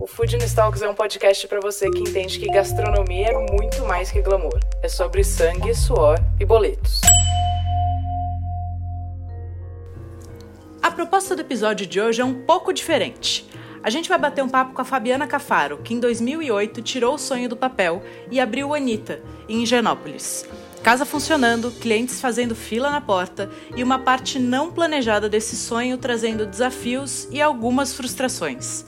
O Food Talks é um podcast para você que entende que gastronomia é muito mais que glamour. É sobre sangue, suor e boletos. A proposta do episódio de hoje é um pouco diferente. A gente vai bater um papo com a Fabiana Cafaro, que em 2008 tirou o sonho do papel e abriu o Anitta, em Higienópolis. Casa funcionando, clientes fazendo fila na porta e uma parte não planejada desse sonho trazendo desafios e algumas frustrações.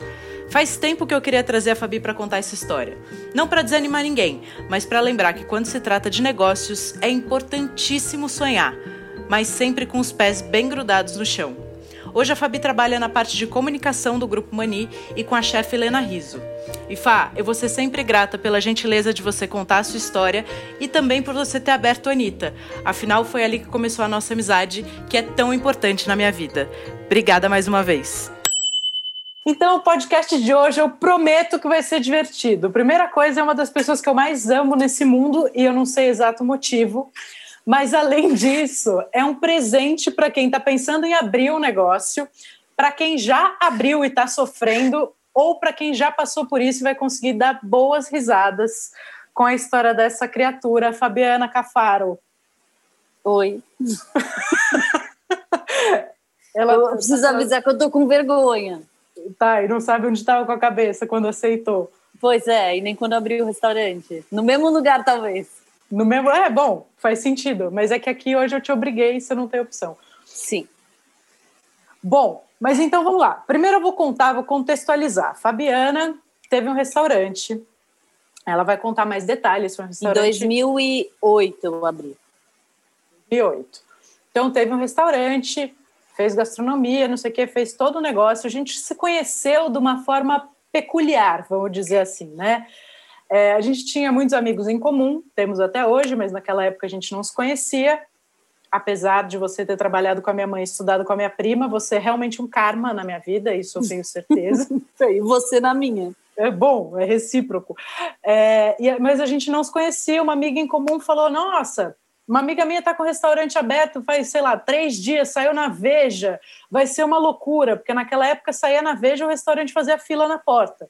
Faz tempo que eu queria trazer a Fabi para contar essa história. Não para desanimar ninguém, mas para lembrar que quando se trata de negócios é importantíssimo sonhar, mas sempre com os pés bem grudados no chão. Hoje a Fabi trabalha na parte de comunicação do Grupo Mani e com a chefe Helena Riso. E Fá, eu vou ser sempre grata pela gentileza de você contar a sua história e também por você ter aberto a Anitta. Afinal, foi ali que começou a nossa amizade, que é tão importante na minha vida. Obrigada mais uma vez. Então, o podcast de hoje eu prometo que vai ser divertido. Primeira coisa, é uma das pessoas que eu mais amo nesse mundo e eu não sei exato motivo. Mas, além disso, é um presente para quem está pensando em abrir um negócio, para quem já abriu e está sofrendo, ou para quem já passou por isso e vai conseguir dar boas risadas com a história dessa criatura, Fabiana Cafaro. Oi. Ela eu preciso avisar que eu tô com vergonha. Tá, e não sabe onde estava com a cabeça quando aceitou. Pois é, e nem quando abriu o restaurante. No mesmo lugar, talvez. No mesmo. É, bom, faz sentido. Mas é que aqui hoje eu te obriguei, você não tem opção. Sim. Bom, mas então vamos lá. Primeiro eu vou contar, vou contextualizar. Fabiana teve um restaurante. Ela vai contar mais detalhes sobre um restaurante. Em 2008 eu abri. 2008. Então teve um restaurante, fez gastronomia, não sei o que, fez todo o negócio. A gente se conheceu de uma forma peculiar, vamos dizer assim, né? É, a gente tinha muitos amigos em comum, temos até hoje, mas naquela época a gente não se conhecia. Apesar de você ter trabalhado com a minha mãe, estudado com a minha prima, você é realmente um karma na minha vida, isso eu tenho certeza. e você na minha. É bom, é recíproco. É, e, mas a gente não se conhecia. Uma amiga em comum falou: Nossa, uma amiga minha está com o restaurante aberto faz, sei lá, três dias, saiu na Veja, vai ser uma loucura, porque naquela época saía na Veja o restaurante fazia fila na porta.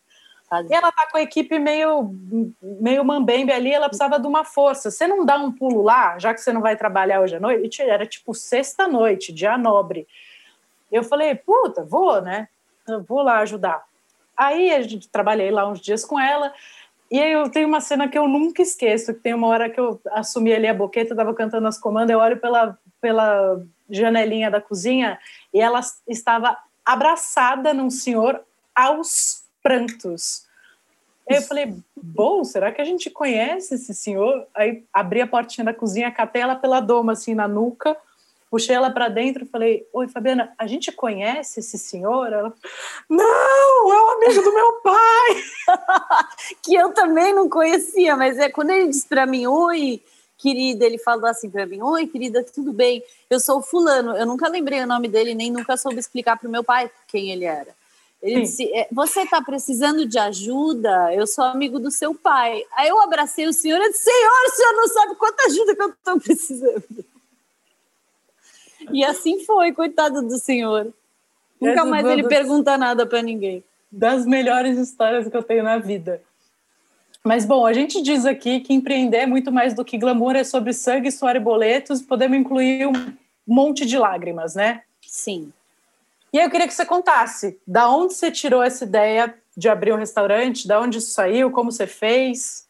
E ela tá com a equipe meio, meio mambembe ali, ela precisava de uma força. Você não dá um pulo lá, já que você não vai trabalhar hoje à noite? Era tipo sexta-noite, dia nobre. Eu falei, puta, vou, né? Eu vou lá ajudar. Aí a gente trabalhei lá uns dias com ela. E aí eu tenho uma cena que eu nunca esqueço, que tem uma hora que eu assumi ali a boqueta, estava cantando as comandas, eu olho pela, pela janelinha da cozinha e ela estava abraçada num senhor aos prantos. Aí eu falei, bom, será que a gente conhece esse senhor? Aí abri a portinha da cozinha, catei ela pela doma, assim, na nuca, puxei ela para dentro e falei: Oi, Fabiana, a gente conhece esse senhor? Ela, não, é um amigo do meu pai. que eu também não conhecia, mas é quando ele disse para mim: Oi, querida, ele falou assim para mim: Oi, querida, tudo bem? Eu sou o Fulano. Eu nunca lembrei o nome dele, nem nunca soube explicar para o meu pai quem ele era. Ele Sim. disse: é, Você está precisando de ajuda? Eu sou amigo do seu pai. Aí eu abracei o senhor e disse: Senhor, o senhor não sabe quanta ajuda que eu estou precisando. E assim foi, coitado do senhor. Nunca mais ele pergunta nada para ninguém. Das melhores histórias que eu tenho na vida. Mas, bom, a gente diz aqui que empreender é muito mais do que glamour, é sobre sangue, suor e boletos, podemos incluir um monte de lágrimas, né? Sim. E aí eu queria que você contasse, da onde você tirou essa ideia de abrir um restaurante, da onde isso saiu, como você fez?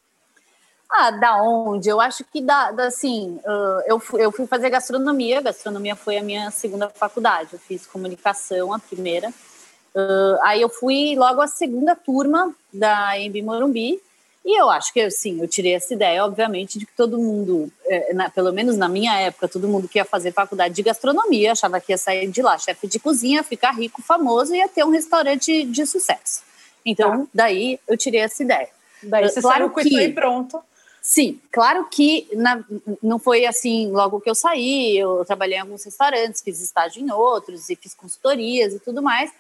Ah, da onde? Eu acho que da, da assim, uh, eu, fui, eu fui fazer gastronomia, gastronomia foi a minha segunda faculdade, eu fiz comunicação a primeira, uh, aí eu fui logo a segunda turma da EMB Morumbi, e eu acho que, sim, eu tirei essa ideia, obviamente, de que todo mundo, é, na, pelo menos na minha época, todo mundo que ia fazer faculdade de gastronomia achava que ia sair de lá chefe de cozinha, ficar rico, famoso e ia ter um restaurante de sucesso. Então, tá. daí eu tirei essa ideia. Daí você claro saiu com que, isso aí pronto. Sim, claro que na, não foi assim logo que eu saí. Eu trabalhei em alguns restaurantes, fiz estágio em outros e fiz consultorias e tudo mais.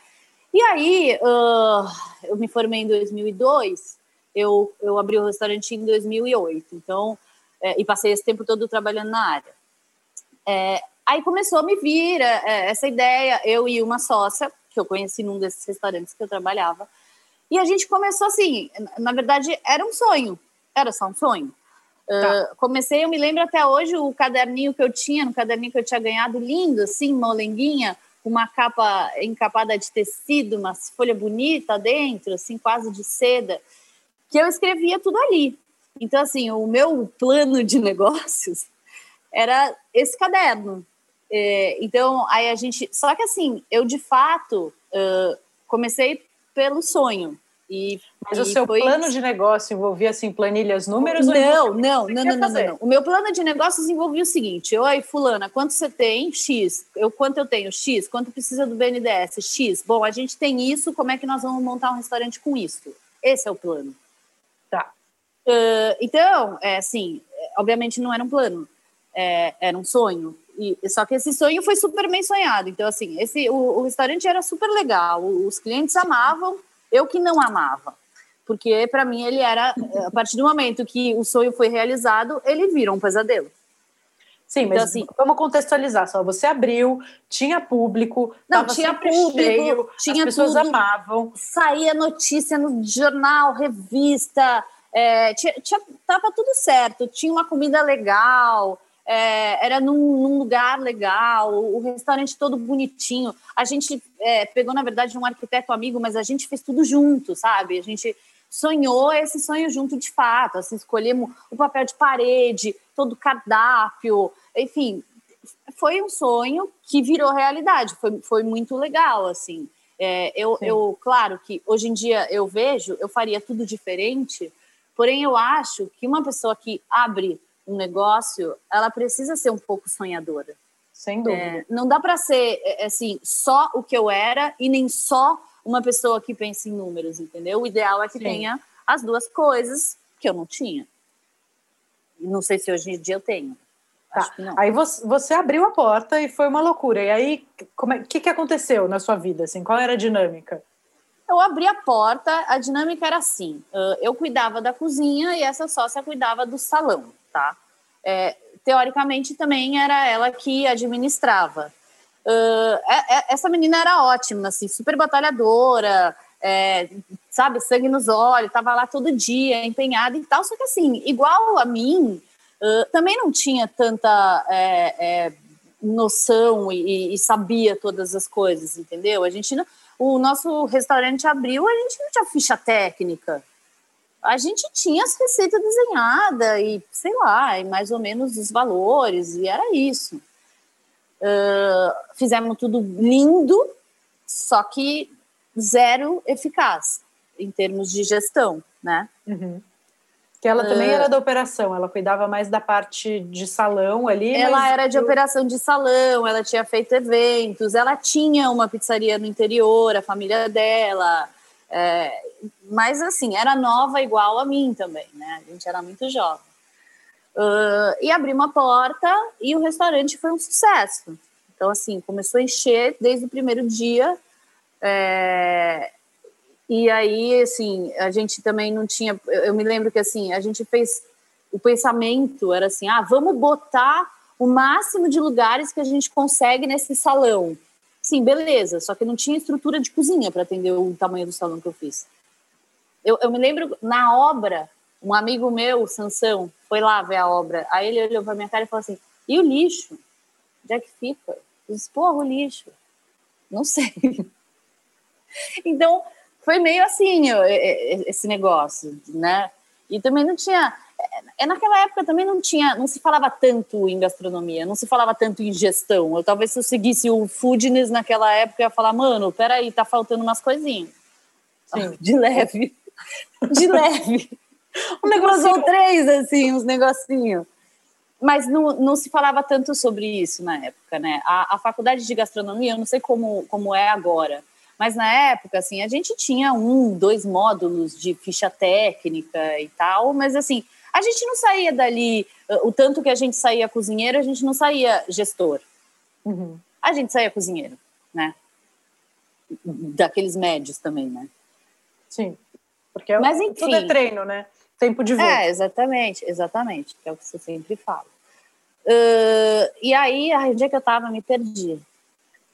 E aí, uh, eu me formei em 2002, eu, eu abri o restaurante em 2008, então, é, e passei esse tempo todo trabalhando na área. É, aí começou a me vir é, essa ideia, eu e uma sócia, que eu conheci num desses restaurantes que eu trabalhava, e a gente começou assim, na verdade, era um sonho, era só um sonho. Tá. Uh, comecei, eu me lembro até hoje o caderninho que eu tinha, no caderninho que eu tinha ganhado, lindo, assim, molenguinha, uma capa encapada de tecido, uma folha bonita dentro, assim, quase de seda, que eu escrevia tudo ali. Então, assim, o meu plano de negócios era esse caderno. É, então, aí a gente. Só que, assim, eu de fato uh, comecei pelo sonho. E, Mas e o seu foi... plano de negócio envolvia assim planilhas, números? Não, não, não, não, não, não, O meu plano de negócios envolvia o seguinte: oi, fulana, quanto você tem? X. Eu quanto eu tenho? X. Quanto precisa do BNDES? X. Bom, a gente tem isso. Como é que nós vamos montar um restaurante com isso? Esse é o plano. Tá. Uh, então, é assim, obviamente não era um plano, é, era um sonho. E, só que esse sonho foi super bem sonhado. Então, assim, esse, o, o restaurante era super legal, os clientes amavam eu que não amava, porque para mim ele era, a partir do momento que o sonho foi realizado, ele virou um pesadelo. Sim, mas então, assim, vamos contextualizar só. Você abriu, tinha público, não tinha público, cheio, tinha as pessoas amavam. Saía notícia no jornal, revista, é, tinha, tinha, tava tudo certo. Tinha uma comida legal, é, era num, num, lugar legal, o restaurante todo bonitinho. A gente é, pegou, na verdade, um arquiteto amigo, mas a gente fez tudo junto, sabe? A gente sonhou esse sonho junto de fato. Assim, escolhemos o papel de parede, todo o cardápio, enfim. Foi um sonho que virou realidade, foi, foi muito legal, assim. É, eu, eu, claro que hoje em dia eu vejo, eu faria tudo diferente, porém eu acho que uma pessoa que abre um negócio, ela precisa ser um pouco sonhadora. Sem dúvida. É, não dá para ser é, assim só o que eu era e nem só uma pessoa que pensa em números, entendeu? O ideal é que Sim. tenha as duas coisas que eu não tinha. Não sei se hoje em dia eu tenho. Tá. Aí você, você, abriu a porta e foi uma loucura. E aí, o é, que, que aconteceu na sua vida? Assim, qual era a dinâmica? Eu abri a porta, a dinâmica era assim: eu cuidava da cozinha e essa sócia cuidava do salão tá? É, teoricamente também era ela que administrava. Uh, essa menina era ótima, assim, super batalhadora, é, sabe, sangue nos olhos, tava lá todo dia, empenhada e tal. Só que assim, igual a mim, uh, também não tinha tanta é, é, noção e, e, sabia todas as coisas, entendeu? A gente não, o nosso restaurante abriu, a gente não tinha ficha técnica a gente tinha as receitas desenhadas e, sei lá, e mais ou menos os valores, e era isso. Uh, fizemos tudo lindo, só que zero eficaz em termos de gestão, né? Uhum. Que ela também uh, era da operação, ela cuidava mais da parte de salão ali. Ela era de operação de salão, ela tinha feito eventos, ela tinha uma pizzaria no interior, a família dela. É, mas assim, era nova igual a mim também, né? A gente era muito jovem. Uh, e abri uma porta e o restaurante foi um sucesso. Então, assim, começou a encher desde o primeiro dia. É, e aí, assim, a gente também não tinha. Eu me lembro que, assim, a gente fez. O pensamento era assim: ah, vamos botar o máximo de lugares que a gente consegue nesse salão. Sim, beleza, só que não tinha estrutura de cozinha para atender o tamanho do salão que eu fiz. Eu, eu me lembro, na obra, um amigo meu, Sansão, foi lá ver a obra. Aí ele olhou para minha cara e falou assim: e o lixo? Onde é que fica? Eu disse: porra, o lixo. Não sei. então, foi meio assim esse negócio, né? E também não tinha. É, naquela época também não tinha, não se falava tanto em gastronomia, não se falava tanto em gestão. Eu talvez se eu seguisse o foodness naquela época, eu ia falar, mano, peraí, tá faltando umas coisinhas. Sim. De leve de leve. Um negócio ou três, assim, uns negocinhos. Mas não, não se falava tanto sobre isso na época, né? A, a faculdade de gastronomia, eu não sei como, como é agora, mas na época, assim, a gente tinha um, dois módulos de ficha técnica e tal, mas assim, A gente não saía dali, o tanto que a gente saía cozinheiro, a gente não saía gestor. Uhum. A gente saía cozinheiro, né? Daqueles médios também, né? Sim. Porque é, Mas, enfim, tudo é treino, né? Tempo de voo. É, exatamente, exatamente, que é o que você sempre fala. Uh, e aí, onde é que eu tava? Me perdi.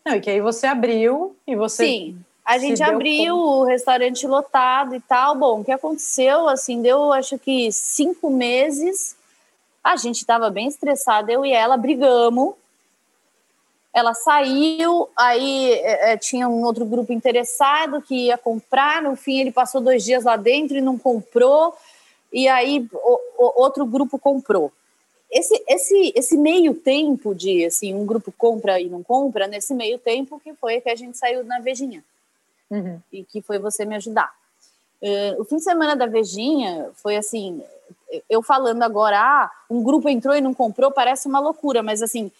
Não, e que aí você abriu e você. Sim, a gente abriu o restaurante lotado e tal. Bom, o que aconteceu? Assim, deu acho que cinco meses. A gente estava bem estressada, eu e ela brigamos. Ela saiu, aí é, é, tinha um outro grupo interessado que ia comprar. No fim, ele passou dois dias lá dentro e não comprou. E aí, o, o outro grupo comprou esse, esse, esse meio tempo de assim um grupo compra e não compra nesse meio tempo que foi que a gente saiu na Vejinha. Uhum. e que foi você me ajudar. Uh, o fim de semana da Vejinha foi assim eu falando agora ah, um grupo entrou e não comprou parece uma loucura mas assim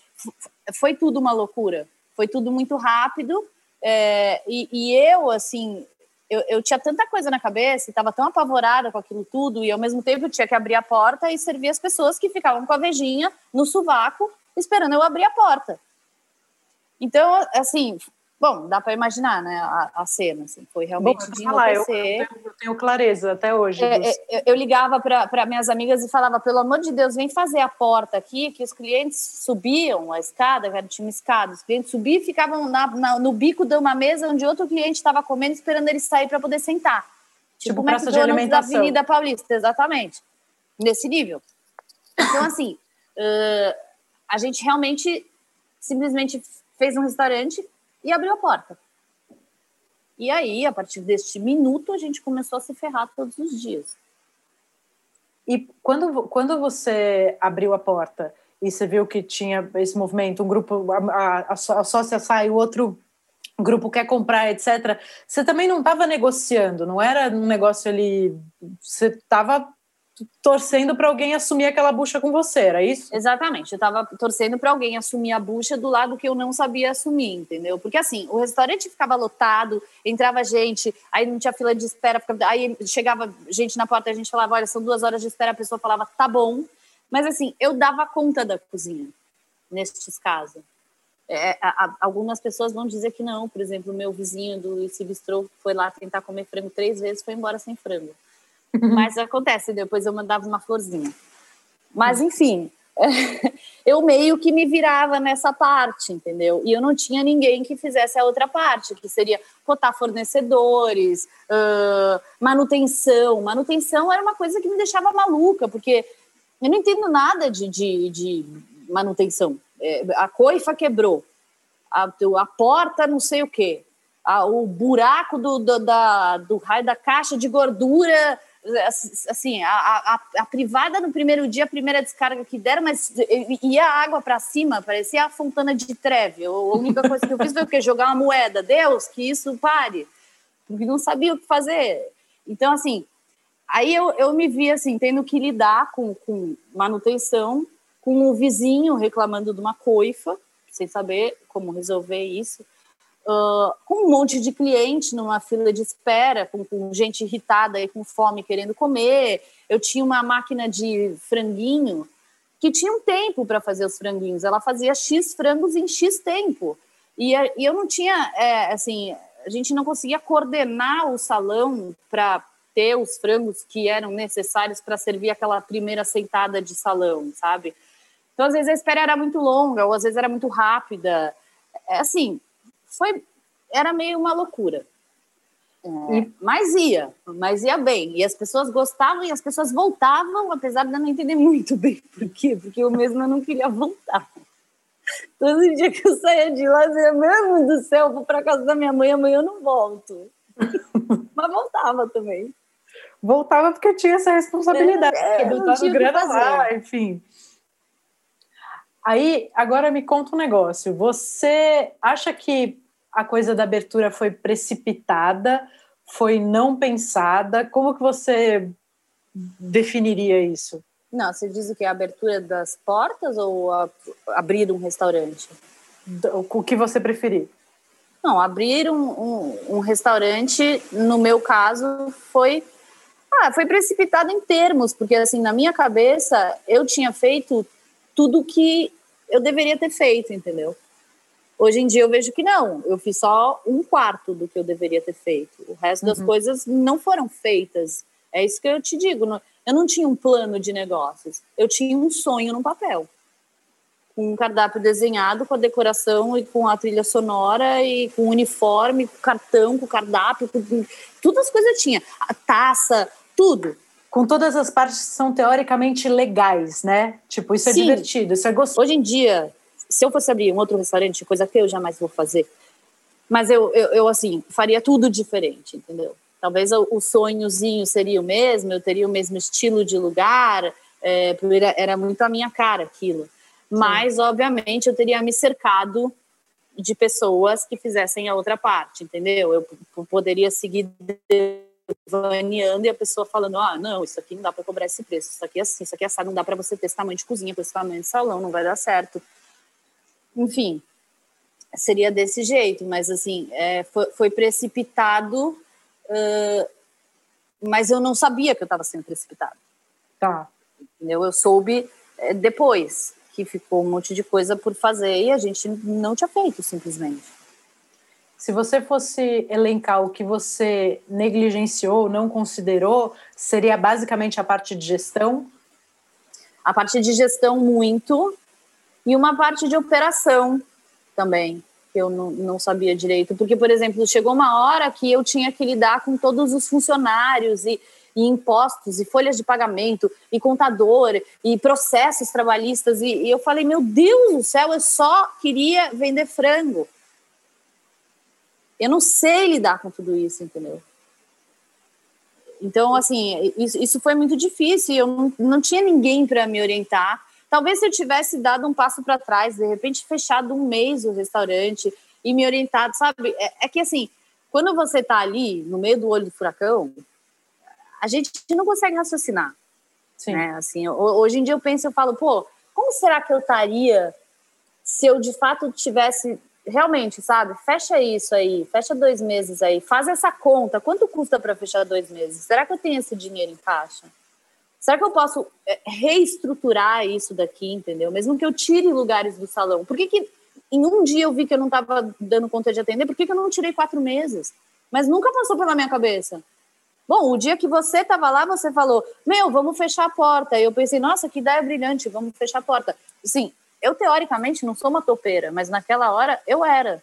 foi tudo uma loucura. Foi tudo muito rápido é, e, e eu assim eu, eu tinha tanta coisa na cabeça, estava tão apavorada com aquilo tudo, e ao mesmo tempo eu tinha que abrir a porta e servir as pessoas que ficavam com a vejinha no sovaco, esperando eu abrir a porta. Então, assim, Bom, dá para imaginar, né, a, a, cena, assim, foi realmente Bom, de falar, eu, eu, eu, tenho clareza até hoje. É, é, eu ligava para minhas amigas e falava, pelo amor de Deus, vem fazer a porta aqui, que os clientes subiam a escada, tinha uma escada, os clientes subiam e ficavam na, na, no bico de uma mesa onde outro cliente estava comendo, esperando ele sair para poder sentar. Tipo, tipo praça de alimentação. da Avenida Paulista, exatamente. Nesse nível. Então, assim, uh, a gente realmente simplesmente fez um restaurante e abriu a porta. E aí, a partir deste minuto, a gente começou a se ferrar todos os dias. E quando, quando você abriu a porta e você viu que tinha esse movimento, um grupo, a, a, a sócia sai, o outro grupo quer comprar, etc. Você também não estava negociando, não era um negócio ali. Você estava torcendo para alguém assumir aquela bucha com você, era isso? Exatamente, eu estava torcendo para alguém assumir a bucha do lado que eu não sabia assumir, entendeu? Porque assim, o restaurante ficava lotado, entrava gente, aí não tinha fila de espera, aí chegava gente na porta, a gente falava, olha, são duas horas de espera, a pessoa falava, tá bom, mas assim, eu dava conta da cozinha, nestes casos. É, a, a, algumas pessoas vão dizer que não, por exemplo, meu vizinho do Esse Bistrô foi lá tentar comer frango três vezes, foi embora sem frango. Mas acontece, depois eu mandava uma florzinha. Mas, enfim, eu meio que me virava nessa parte, entendeu? E eu não tinha ninguém que fizesse a outra parte, que seria cotar fornecedores, uh, manutenção. Manutenção era uma coisa que me deixava maluca, porque eu não entendo nada de, de, de manutenção. É, a coifa quebrou, a, a porta não sei o quê, a, o buraco do, do, da, do raio da caixa de gordura assim, a, a, a, privada no primeiro dia, a primeira descarga que deram, mas ia água para cima, parecia a fontana de treve. A única coisa que eu fiz foi o quê? Jogar uma moeda. Deus, que isso pare. Porque não sabia o que fazer. Então, assim, aí eu, eu me vi, assim, tendo que lidar com, com manutenção, com o vizinho reclamando de uma coifa, sem saber como resolver isso com um monte de cliente numa fila de espera, com, com, gente irritada e com fome querendo comer. Eu tinha uma máquina de franguinho que tinha um tempo para fazer os franguinhos. Ela fazia X frangos em X tempo. E, e eu não tinha, é, assim, a gente não conseguia coordenar o salão para ter os frangos que eram necessários para servir aquela primeira sentada de salão, sabe? Então, às vezes, a espera era muito longa, ou às vezes era muito rápida. É assim, foi era meio uma loucura. É, mas ia, mas ia bem. E as pessoas gostavam e as pessoas voltavam, apesar de eu não entender muito bem por quê, porque eu mesma não queria voltar. Todo dia que eu saía de lá, eu dizia, meu Deus do céu, vou para casa da minha mãe, amanhã eu não volto. mas voltava também. Voltava porque tinha essa responsabilidade, é, é, botava grana lá, enfim. Aí, agora me conta um negócio. Você acha que a coisa da abertura foi precipitada, foi não pensada? Como que você definiria isso? Não, você diz o que? A abertura das portas ou a, abrir um restaurante? O que você preferir? Não, abrir um, um, um restaurante, no meu caso, foi Ah, foi precipitado em termos, porque assim, na minha cabeça, eu tinha feito tudo que eu deveria ter feito, entendeu? Hoje em dia eu vejo que não, eu fiz só um quarto do que eu deveria ter feito. O resto uhum. das coisas não foram feitas. É isso que eu te digo. Eu não tinha um plano de negócios, eu tinha um sonho no papel. Com um cardápio desenhado, com a decoração e com a trilha sonora e com o uniforme, com o cartão, com o cardápio, com tudo as coisas tinha. A taça, tudo com todas as partes que são teoricamente legais, né? Tipo, isso é Sim. divertido, isso é gostoso. Hoje em dia, se eu fosse abrir um outro restaurante, coisa que eu jamais vou fazer, mas eu, eu, eu assim, faria tudo diferente, entendeu? Talvez o, o, sonhozinho seria o mesmo, eu teria o mesmo estilo de lugar, é, era, era muito a minha cara aquilo. Mas, Sim. obviamente, eu teria me cercado de pessoas que fizessem a outra parte, entendeu? Eu poderia seguir vaneando e a pessoa falando: ah, não, isso aqui não dá para cobrar esse preço, isso aqui é assim, isso aqui é assado, não dá para você ter esse tamanho de cozinha, com esse tamanho de salão, não vai dar certo enfim, seria desse jeito, mas assim, é, foi, foi, precipitado, uh, mas eu não sabia que eu estava sendo precipitado. Tá. Entendeu? Eu soube é, depois que ficou um monte de coisa por fazer e a gente não tinha feito simplesmente. Se você fosse elencar o que você negligenciou, não considerou, seria basicamente a parte de gestão? A parte de gestão, muito e uma parte de operação também, que eu não, não sabia direito. Porque, por exemplo, chegou uma hora que eu tinha que lidar com todos os funcionários e, e impostos, e folhas de pagamento, e contador, e processos trabalhistas. E, e eu falei, meu Deus do céu, eu só queria vender frango. Eu não sei lidar com tudo isso, entendeu? Então, assim, isso, isso foi muito difícil. Eu não, não tinha ninguém para me orientar. Talvez se eu tivesse dado um passo para trás, de repente fechado um mês o restaurante e me orientado, sabe? É, é que assim, quando você está ali no meio do olho do furacão, a gente não consegue raciocinar. Sim. Né? Assim, hoje em dia eu penso, eu falo, pô, como será que eu estaria se eu de fato tivesse realmente, sabe? Fecha isso aí, fecha dois meses aí, faz essa conta. Quanto custa para fechar dois meses? Será que eu tenho esse dinheiro em caixa? Será que eu posso é, reestruturar isso daqui, entendeu? Mesmo que eu tire lugares do salão. Por que, que em um dia eu vi que eu não estava dando conta de atender? Por que, que eu não tirei quatro meses? Mas nunca passou pela minha cabeça. Bom, o dia que você estava lá, você falou, meu, vamos fechar a porta. E eu pensei, nossa, que ideia brilhante, vamos fechar a porta. Sim, eu teoricamente não sou uma topeira, mas naquela hora eu era.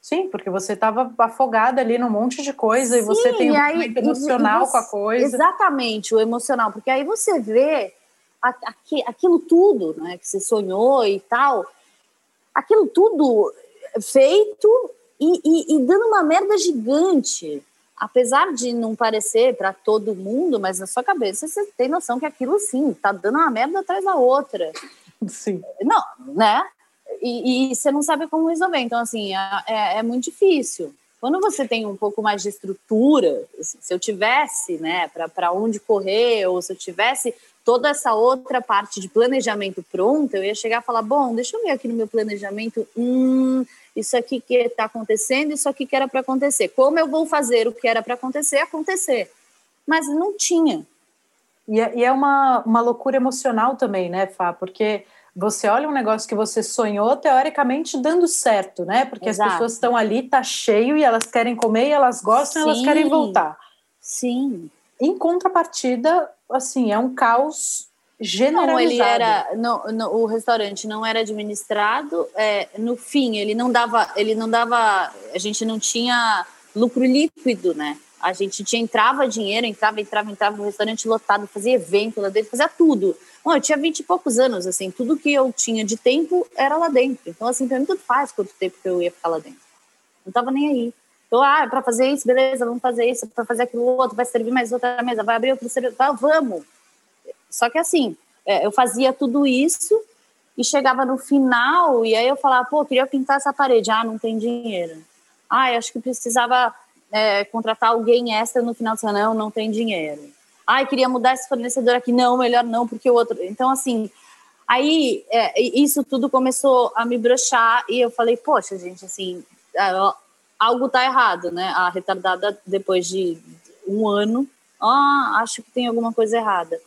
Sim, porque você estava afogada ali num monte de coisa Sim, e você tem um aí, emocional você, com a coisa. Exatamente, o emocional, porque aí você vê aquilo tudo né, que você sonhou e tal, aquilo tudo feito e, e, e dando uma merda gigante. Apesar de não parecer para todo mundo, mas na sua cabeça você tem noção que aquilo sim, tá dando uma merda atrás da outra. Sim. Não, né? E, e, você não sabe como resolver. Então, assim, é, é, muito difícil. Quando você tem um pouco mais de estrutura, assim, se eu tivesse, né, para onde correr, ou se eu tivesse toda essa outra parte de planejamento pronta, eu ia chegar e falar: bom, deixa eu ver aqui no meu planejamento, hum, isso aqui que está acontecendo, isso aqui que era para acontecer. Como eu vou fazer o que era para acontecer acontecer? Mas não tinha. E é, e é uma, uma loucura emocional também, né, Fá? Porque você olha um negócio que você sonhou, teoricamente dando certo, né? Porque Exato. as pessoas estão ali, tá cheio e elas querem comer e elas gostam, Sim. elas querem voltar. Sim. Em contrapartida, assim, é um caos generalizado. Não, ele era, no, no, o restaurante não era administrado. É, no fim, ele não dava, ele não dava, a gente não tinha lucro líquido, né? A gente tinha entrava dinheiro, entrava, entrava, entrava, o restaurante lotado, fazia evento lá dentro, fazia tudo. Bom, eu tinha vinte e poucos anos, assim, tudo que eu tinha de tempo era lá dentro. Então, assim, pra mim tudo faz quanto tempo que eu ia ficar lá dentro. Não tava nem aí. Então, ah, para fazer isso, beleza, vamos fazer isso, para fazer aquilo outro, vai servir mais outra mesa, vai abrir outro serviço, tá, vamos. Só que assim, é, eu fazia tudo isso e chegava no final e aí eu falava, pô, queria pintar essa parede, ah, não tem dinheiro. Ah, acho que precisava é, contratar alguém extra no final de semana, não, não tem dinheiro ai, queria mudar esse fornecedor aqui, não, melhor não, porque o outro. Então, assim, aí é, isso tudo começou a me brochar e eu falei, poxa, gente, assim, algo tá errado, né? A retardada, depois de um ano, Ah, acho que tem alguma coisa errada.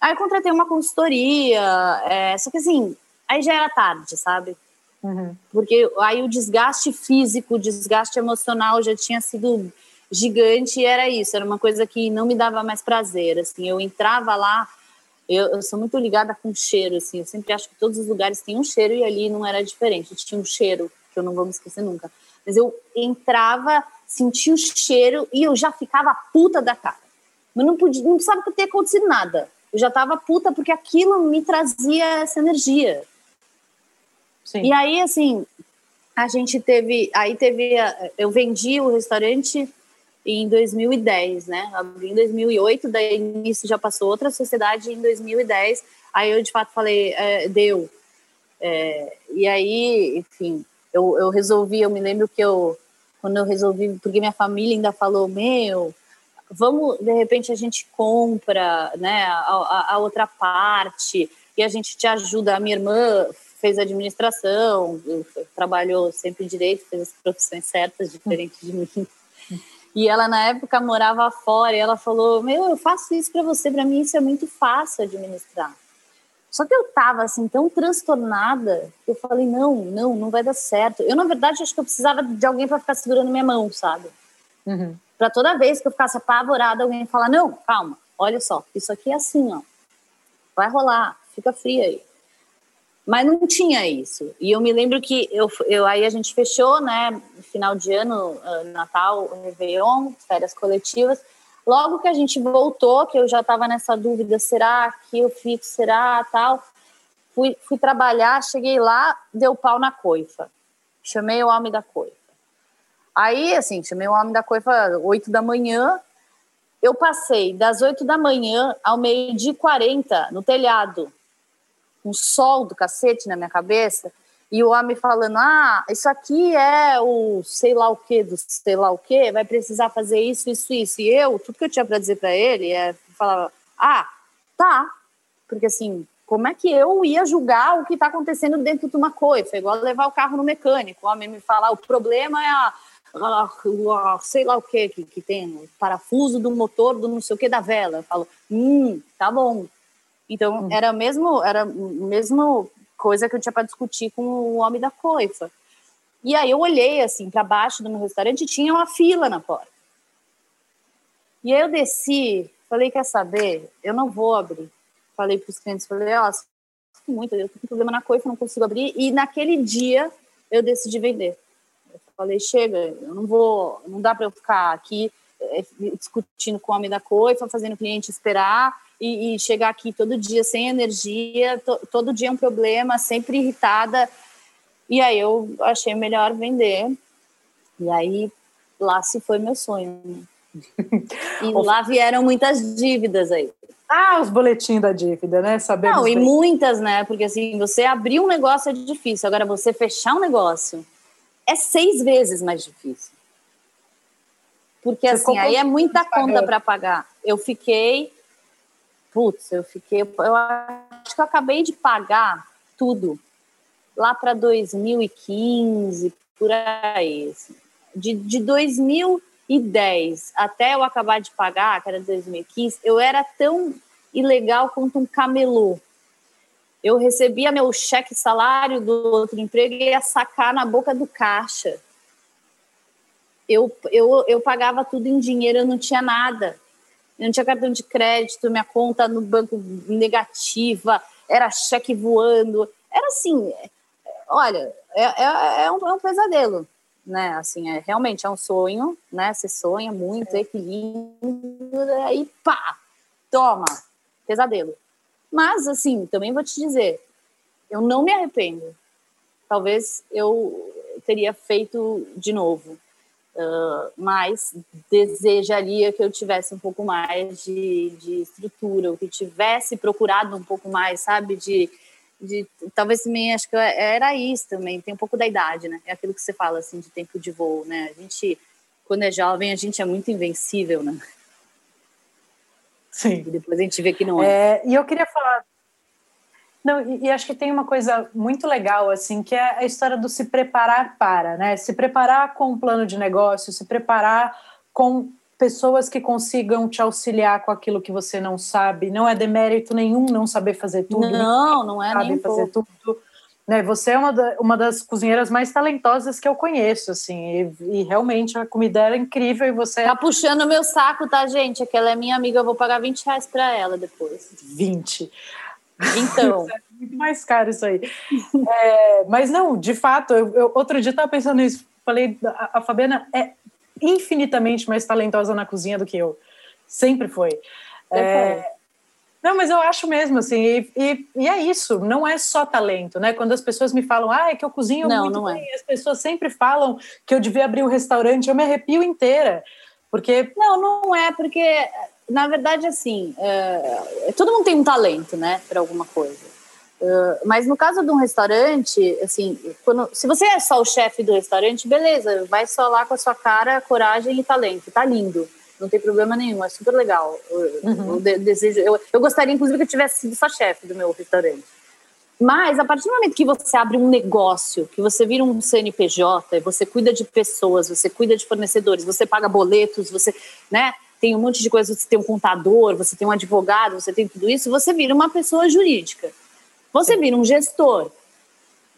Aí eu contratei uma consultoria, é, só que assim, aí já era tarde, sabe? Uhum. Porque aí o desgaste físico, o desgaste emocional já tinha sido gigante e era isso, era uma coisa que não me dava mais prazer, assim, eu entrava lá, eu, eu, sou muito ligada com cheiro, assim, eu sempre acho que todos os lugares têm um cheiro e ali não era diferente, tinha um cheiro que eu não vou me esquecer nunca, mas eu entrava, sentia o cheiro e eu já ficava puta da cara, mas não podia, não precisava ter acontecido nada, eu já tava puta porque aquilo me trazia essa energia, Sim. E aí, assim, a gente teve. Aí teve. Eu vendi o restaurante em 2010, né? Em 2008, daí início já passou outra sociedade em 2010. Aí eu de fato falei, é, deu. É, e aí, enfim, eu, eu resolvi, eu me lembro que eu, quando eu resolvi, porque minha família ainda falou, meu, vamos, de repente a gente compra, né, a, a, a outra parte, e a gente te ajuda. A minha irmã fez administração, trabalhou sempre direito, fez as profissões certas, diferente de mim. E ela, na época, morava fora, e ela falou: Meu, eu faço isso para você, para mim isso é muito fácil administrar. Só que eu tava, assim, tão transtornada, eu falei: Não, não, não vai dar certo. Eu, na verdade, acho que eu precisava de alguém para ficar segurando minha mão, sabe? Uhum. Para toda vez que eu ficasse apavorada, alguém falar: Não, calma, olha só, isso aqui é assim, ó. Vai rolar, fica fria aí. Mas não tinha isso. E eu me lembro que eu, eu aí a gente fechou, né? Final de ano, ah, Natal, Réveillon, férias coletivas. Logo que a gente voltou, que eu já estava nessa dúvida, será que eu fico, será, tal. Fui, fui trabalhar, cheguei lá, deu pau na coifa. Chamei o homem da coifa. Aí, assim, chamei o homem da coifa oito da manhã. Eu passei das oito da manhã ao meio-dia e quarenta no telhado um sol do cacete na minha cabeça, e o homem falando: ah, isso aqui é o sei lá o que do sei lá o que, vai precisar fazer isso, isso, isso. E eu, tudo que eu tinha para dizer para ele é falava: ah, tá, porque assim, como é que eu ia julgar o que está acontecendo dentro de uma coisa? É igual levar o carro no mecânico, o homem me falar: o problema é a. sei lá o que que tem, o parafuso do motor do não sei o que da vela. Eu falo, hum, tá bom, então, uhum. era mesmo era mesmo coisa que eu tinha para discutir com o homem da coifa. E aí eu olhei assim para baixo do meu restaurante e tinha uma fila na porta. E aí eu desci, falei, quer saber? Eu não vou abrir. Falei para os clientes, falei, ó, oh, muito, eu com problema na coifa, não consigo abrir. E naquele dia eu decidi vender. Eu falei, chega, eu não vou, não dá para eu ficar aqui discutindo com o homem da coifa, fazendo o cliente esperar e, e chegar aqui todo dia sem energia, to, todo dia é um problema, sempre irritada. E aí eu achei melhor vender. E aí lá se foi meu sonho. Né? E lá vieram muitas dívidas aí. Ah, os boletins da dívida, né? Sabemos Não, e bem. muitas, né? Porque assim, você abrir um negócio é difícil, agora você fechar um negócio é seis vezes mais difícil. Porque você assim, aí é muita conta para pagar. Eu fiquei putz, eu fiquei. Eu acho que eu acabei de pagar tudo lá para 2015, por aí. Assim. De, de 2010 até eu acabar de pagar, que era 2015, eu era tão ilegal quanto um camelô. Eu recebia meu cheque salário do outro emprego e ia sacar na boca do caixa. Eu, eu, eu pagava tudo em dinheiro, eu não tinha nada eu não tinha cartão de crédito, minha conta no banco negativa, era cheque voando. Era assim, olha, é, é, é, um, é um, pesadelo, né? Assim, é, realmente é um sonho, né? Você sonha muito, é. equilíbrio, aí pá, toma, pesadelo. Mas, assim, também vou te dizer, eu não me arrependo. Talvez eu teria feito de novo. Uh, mas desejaria que eu tivesse um pouco mais de, de estrutura, ou que tivesse procurado um pouco mais, sabe, de, de talvez também acho que era isso também, tem um pouco da idade, né? É aquilo que você fala assim de tempo de voo, né? A gente quando é jovem a gente é muito invencível, né? Sim. E depois a gente vê que não é. é e eu queria falar não, e, e, acho que tem uma coisa muito legal, assim, que é a história do se preparar para, né? Se preparar com um plano de negócio, se preparar com pessoas que consigam te auxiliar com aquilo que você não sabe. Não é demérito nenhum não saber fazer tudo. Não, não é sabe nem fazer pouco. tudo. Né, você é uma, da, uma das cozinheiras mais talentosas que eu conheço, assim, e, e, realmente a comida era incrível e você... Tá puxando meu saco, tá, gente? Aquela é minha amiga, eu vou pagar 20 reais pra ela depois. 20? Então... é muito mais caro isso aí. é, mas não, de fato, eu, eu, outro dia eu tava pensando nisso, falei, a, a Fabiana é infinitamente mais talentosa na cozinha do que eu. Sempre foi. É, não, mas eu acho mesmo, assim, e, e, e, é isso, não é só talento, né? Quando as pessoas me falam, ah, é que eu cozinho não, muito não é. bem, é. as pessoas sempre falam que eu devia abrir um restaurante, eu me arrepio inteira, porque... Não, não é, porque, na verdade, assim, é, todo mundo tem um talento, né, para alguma coisa. Uh, mas no caso de um restaurante, assim, quando, se você é só o chefe do restaurante, beleza, vai só lá com a sua cara, coragem e talento, tá lindo não tem problema nenhum, é super legal. Uhum. Eu, desejo, eu, eu gostaria, inclusive, que eu tivesse sido só chefe do meu restaurante. Mas a partir do momento que você abre um negócio, que você vira um CNPJ, você cuida de pessoas, você cuida de fornecedores, você paga boletos, você, né, tem um monte de coisa, você tem um contador, você tem um advogado, você tem tudo isso, você vira uma pessoa jurídica. Você vira um gestor.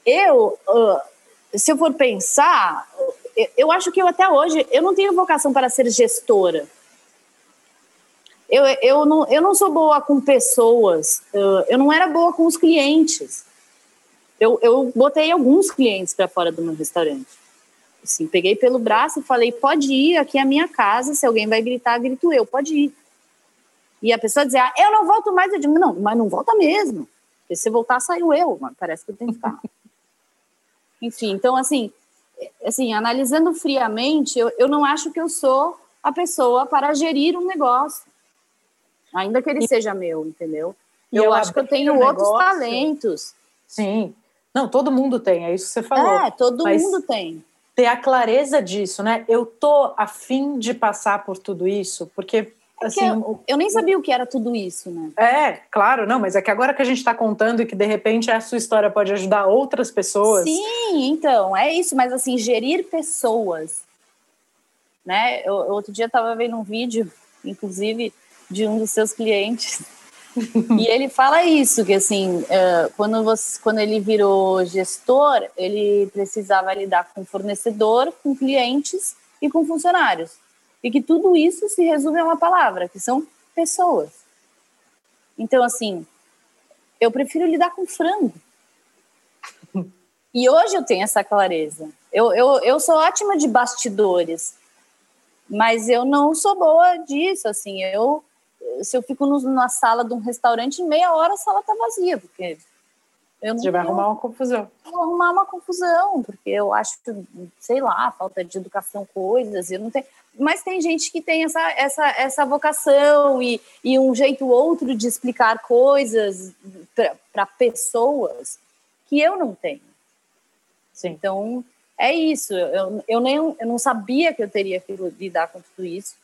Eu, se eu for pensar, eu acho que eu até hoje eu não tenho vocação para ser gestora. Eu, eu, não, eu não sou boa com pessoas, eu não era boa com os clientes. Eu, eu botei alguns clientes para fora do meu restaurante. Assim, peguei pelo braço e falei: pode ir, aqui é a minha casa, se alguém vai gritar, grito eu, pode ir. E a pessoa dizia: ah, eu não volto mais. Eu digo: não, mas não volta mesmo. Porque se voltar, saiu eu, mas parece que eu tenho que ficar. Enfim, então, assim, assim, analisando friamente, eu, eu não acho que eu sou a pessoa para gerir um negócio, ainda que ele e, seja meu, entendeu? Eu, eu acho que eu tenho outros negócio, talentos. Sim. Não, todo mundo tem, é isso que você falou. É, todo mundo tem. Ter a clareza disso, né? Eu tô afim de passar por tudo isso, porque é assim, eu, eu, nem sabia o que era tudo isso, né? É, claro, não, mas é que agora que a gente está contando e que de repente a sua história pode ajudar outras pessoas. Sim, então, é isso, mas assim, gerir pessoas. Né? Eu, outro dia estava vendo um vídeo, inclusive, de um dos seus clientes. E ele fala isso, que assim, é, quando, você, quando ele virou gestor, ele precisava lidar com fornecedor, com clientes e com funcionários. E que tudo isso se resume a uma palavra, que são pessoas. Então, assim, eu prefiro lidar com frango. E hoje eu tenho essa clareza. Eu, eu, eu sou ótima de bastidores, mas eu não sou boa disso. Assim, eu se eu fico no, na sala de um restaurante, meia hora a sala tá vazia, porque eu não, Você vai arrumar uma confusão. Vou arrumar uma confusão, porque eu acho, sei lá, falta de educação, coisas, eu não tenho. Mas tem gente que tem essa, essa, essa vocação e, e um jeito outro de explicar coisas para pessoas que eu não tenho. Sim. Então, é isso. Eu, eu, nem, eu não sabia que eu teria que lidar com tudo isso,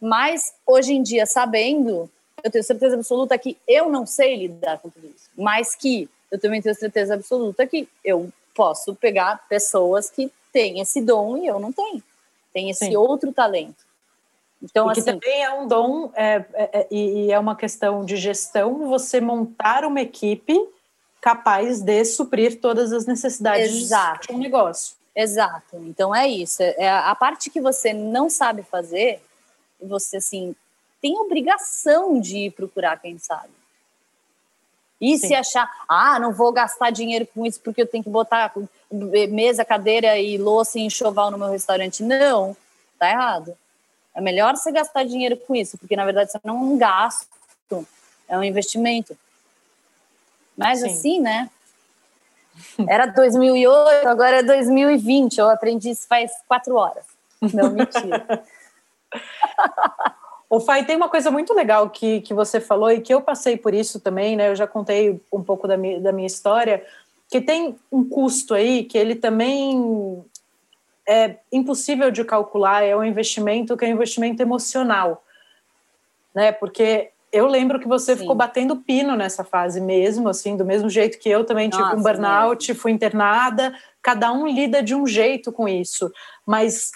mas hoje em dia, sabendo, eu tenho certeza absoluta que eu não sei lidar com tudo isso, mas que eu também tenho certeza absoluta que eu posso pegar pessoas que têm esse dom e eu não tenho. Tem esse Sim. outro talento. Então, e que assim, também é um dom é, é, é, e é uma questão de gestão você montar uma equipe capaz de suprir todas as necessidades Exato. de um negócio. Exato. Então é isso. É a parte que você não sabe fazer, você assim tem obrigação de procurar quem sabe. E Sim. se achar, ah, não vou gastar dinheiro com isso porque eu tenho que botar mesa, cadeira e louça e enxoval no meu restaurante. Não, tá errado. É melhor você gastar dinheiro com isso, porque na verdade isso não é um gasto, é um investimento. Mas Sim. assim, né? Era 2008, agora é 2020. Eu aprendi isso faz quatro horas. Não, mentira. O Fai, tem uma coisa muito legal que, que você falou e que eu passei por isso também, né? Eu já contei um pouco da minha, da minha história, que tem um custo aí que ele também é impossível de calcular, é um investimento que é um investimento emocional, né? Porque eu lembro que você Sim. ficou batendo pino nessa fase mesmo, assim, do mesmo jeito que eu também tive um burnout, mesmo. fui internada, cada um lida de um jeito com isso, mas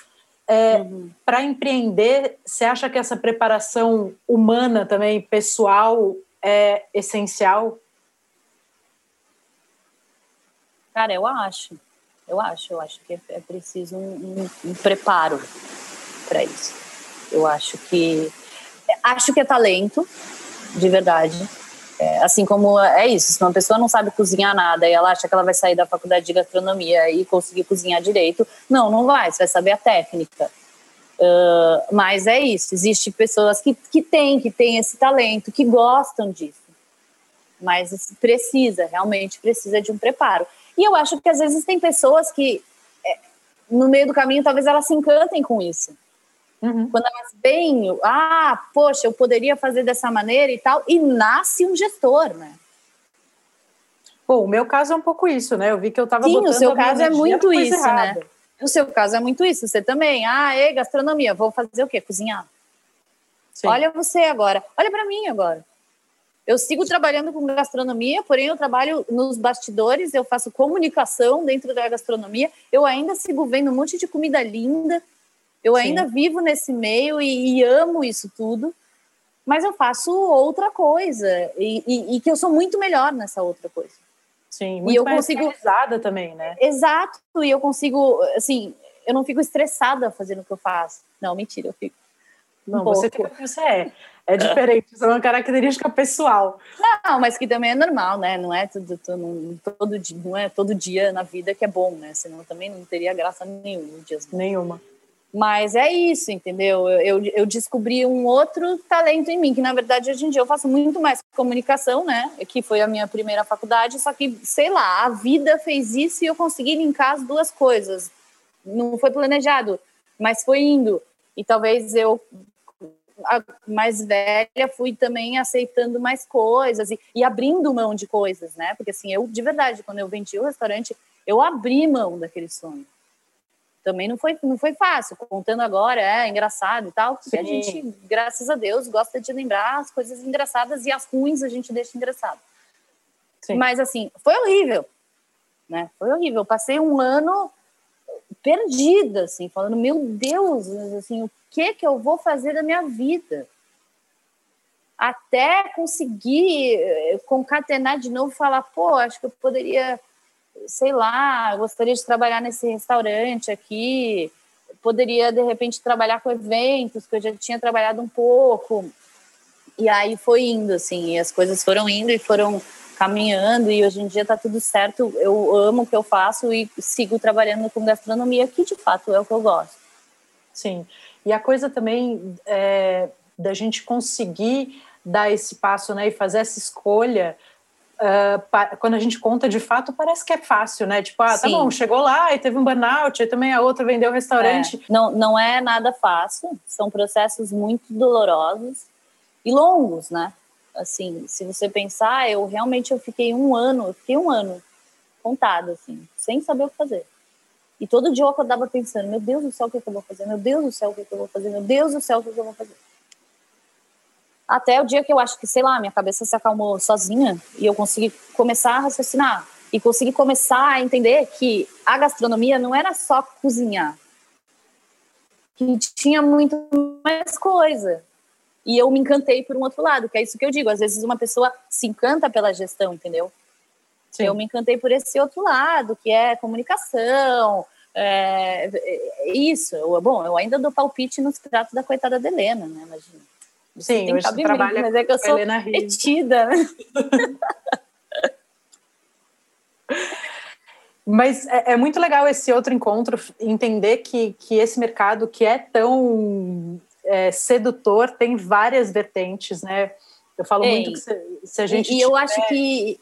É, uhum. Para empreender, você acha que essa preparação humana também, pessoal, é essencial? Cara, eu acho. Eu acho. Eu acho que é preciso um, um, um preparo para isso. Eu acho que acho que é talento, de verdade. É, assim como é isso, se uma pessoa não sabe cozinhar nada e ela acha que ela vai sair da faculdade de gastronomia e conseguir cozinhar direito, não, não vai, você vai saber a técnica. Uh, mas é isso, existem pessoas que, que têm, que têm esse talento, que gostam disso. Mas precisa, realmente precisa de um preparo. E eu acho que às vezes tem pessoas que, é, no meio do caminho, talvez elas se encantem com isso. Uhum. Quando elas veem, ah, poxa, eu poderia fazer dessa maneira e tal, e nasce um gestor, né? Bom, o meu caso é um pouco isso, né? Eu vi que eu estava Sim, o seu caso é muito isso, né? errada. né? O seu caso é muito isso. Você também, ah, é gastronomia, vou fazer o quê? Cozinhar. Sim. Olha você agora, olha para mim agora. Eu sigo trabalhando com gastronomia, porém eu trabalho nos bastidores, eu faço comunicação dentro da gastronomia, eu ainda sigo vendo um monte de comida linda, eu Sim. ainda vivo nesse meio e, e, amo isso tudo, mas eu faço outra coisa e, e, e, que eu sou muito melhor nessa outra coisa. Sim, muito e eu mais consigo também, né? Exato, e eu consigo, assim, eu não fico estressada fazendo o que eu faço. Não, mentira, eu fico. Não, você tem o que você é. É diferente, isso é uma característica pessoal. Não, mas que também é normal, né? Não é tudo, tudo, todo dia, não é todo dia na vida que é bom, né? Senão também não teria graça nenhuma. Dias nenhuma. Mas é isso, entendeu? Eu, eu descobri um outro talento em mim, que na verdade hoje em dia eu faço muito mais comunicação, né? Que foi a minha primeira faculdade, só que, sei lá, a vida fez isso e eu consegui linkar as duas coisas. Não foi planejado, mas foi indo. E talvez eu, mais velha, fui também aceitando mais coisas e, e abrindo mão de coisas, né? Porque assim, eu, de verdade, quando eu vendi o restaurante, eu abri mão daquele sonho também não foi, não foi fácil. Contando agora, é engraçado e tal, porque Sim. a gente, graças a Deus, gosta de lembrar as coisas engraçadas e as ruins a gente deixa engraçado. Sim. Mas, assim, foi horrível, né? Foi horrível. Passei um ano perdida, assim, falando, meu Deus, assim, o que que eu vou fazer da minha vida? Até conseguir eh, concatenar de novo e falar, pô, acho que eu poderia sei lá, gostaria de trabalhar nesse restaurante aqui, poderia de repente trabalhar com eventos, que eu já tinha trabalhado um pouco. E aí foi indo, assim, e as coisas foram indo e foram caminhando, e hoje em dia tá tudo certo. Eu amo o que eu faço e sigo trabalhando com gastronomia, que de fato é o que eu gosto. Sim, e a coisa também é, da gente conseguir dar esse passo né, e fazer essa escolha uh, quando a gente conta de fato, parece que é fácil, né? Tipo, ah, tá Sim. bom, chegou lá e teve um burnout, e também a outra vendeu o restaurante. É. Não, não é nada fácil, são processos muito dolorosos e longos, né? Assim, se você pensar, eu realmente eu fiquei um ano, eu fiquei um ano contado, assim, sem saber o que fazer. E todo dia eu acordava pensando, meu Deus do céu, o que, é que eu vou fazer? Meu Deus do céu, o que, é que eu vou fazer? Meu Deus do céu, o que, é que eu vou fazer? Até o dia que eu acho que, sei lá, minha cabeça se acalmou sozinha e eu consegui começar a raciocinar e consegui começar a entender que a gastronomia não era só cozinhar, que tinha muito mais coisa. E eu me encantei por um outro lado, que é isso que eu digo. Às vezes uma pessoa se encanta pela gestão, entendeu? Sim. Eu me encantei por esse outro lado, que é comunicação, é, é isso. Eu, bom, eu ainda dou palpite nos pratos da coitada da Helena, né? Imagina. Sim, tem hoje trabalha mas é que eu sou metida. Mas é, é, muito legal esse outro encontro, entender que, que esse mercado que é tão é, sedutor tem várias vertentes, né? Eu falo Ei, muito que se, se a gente. E, e eu acho que.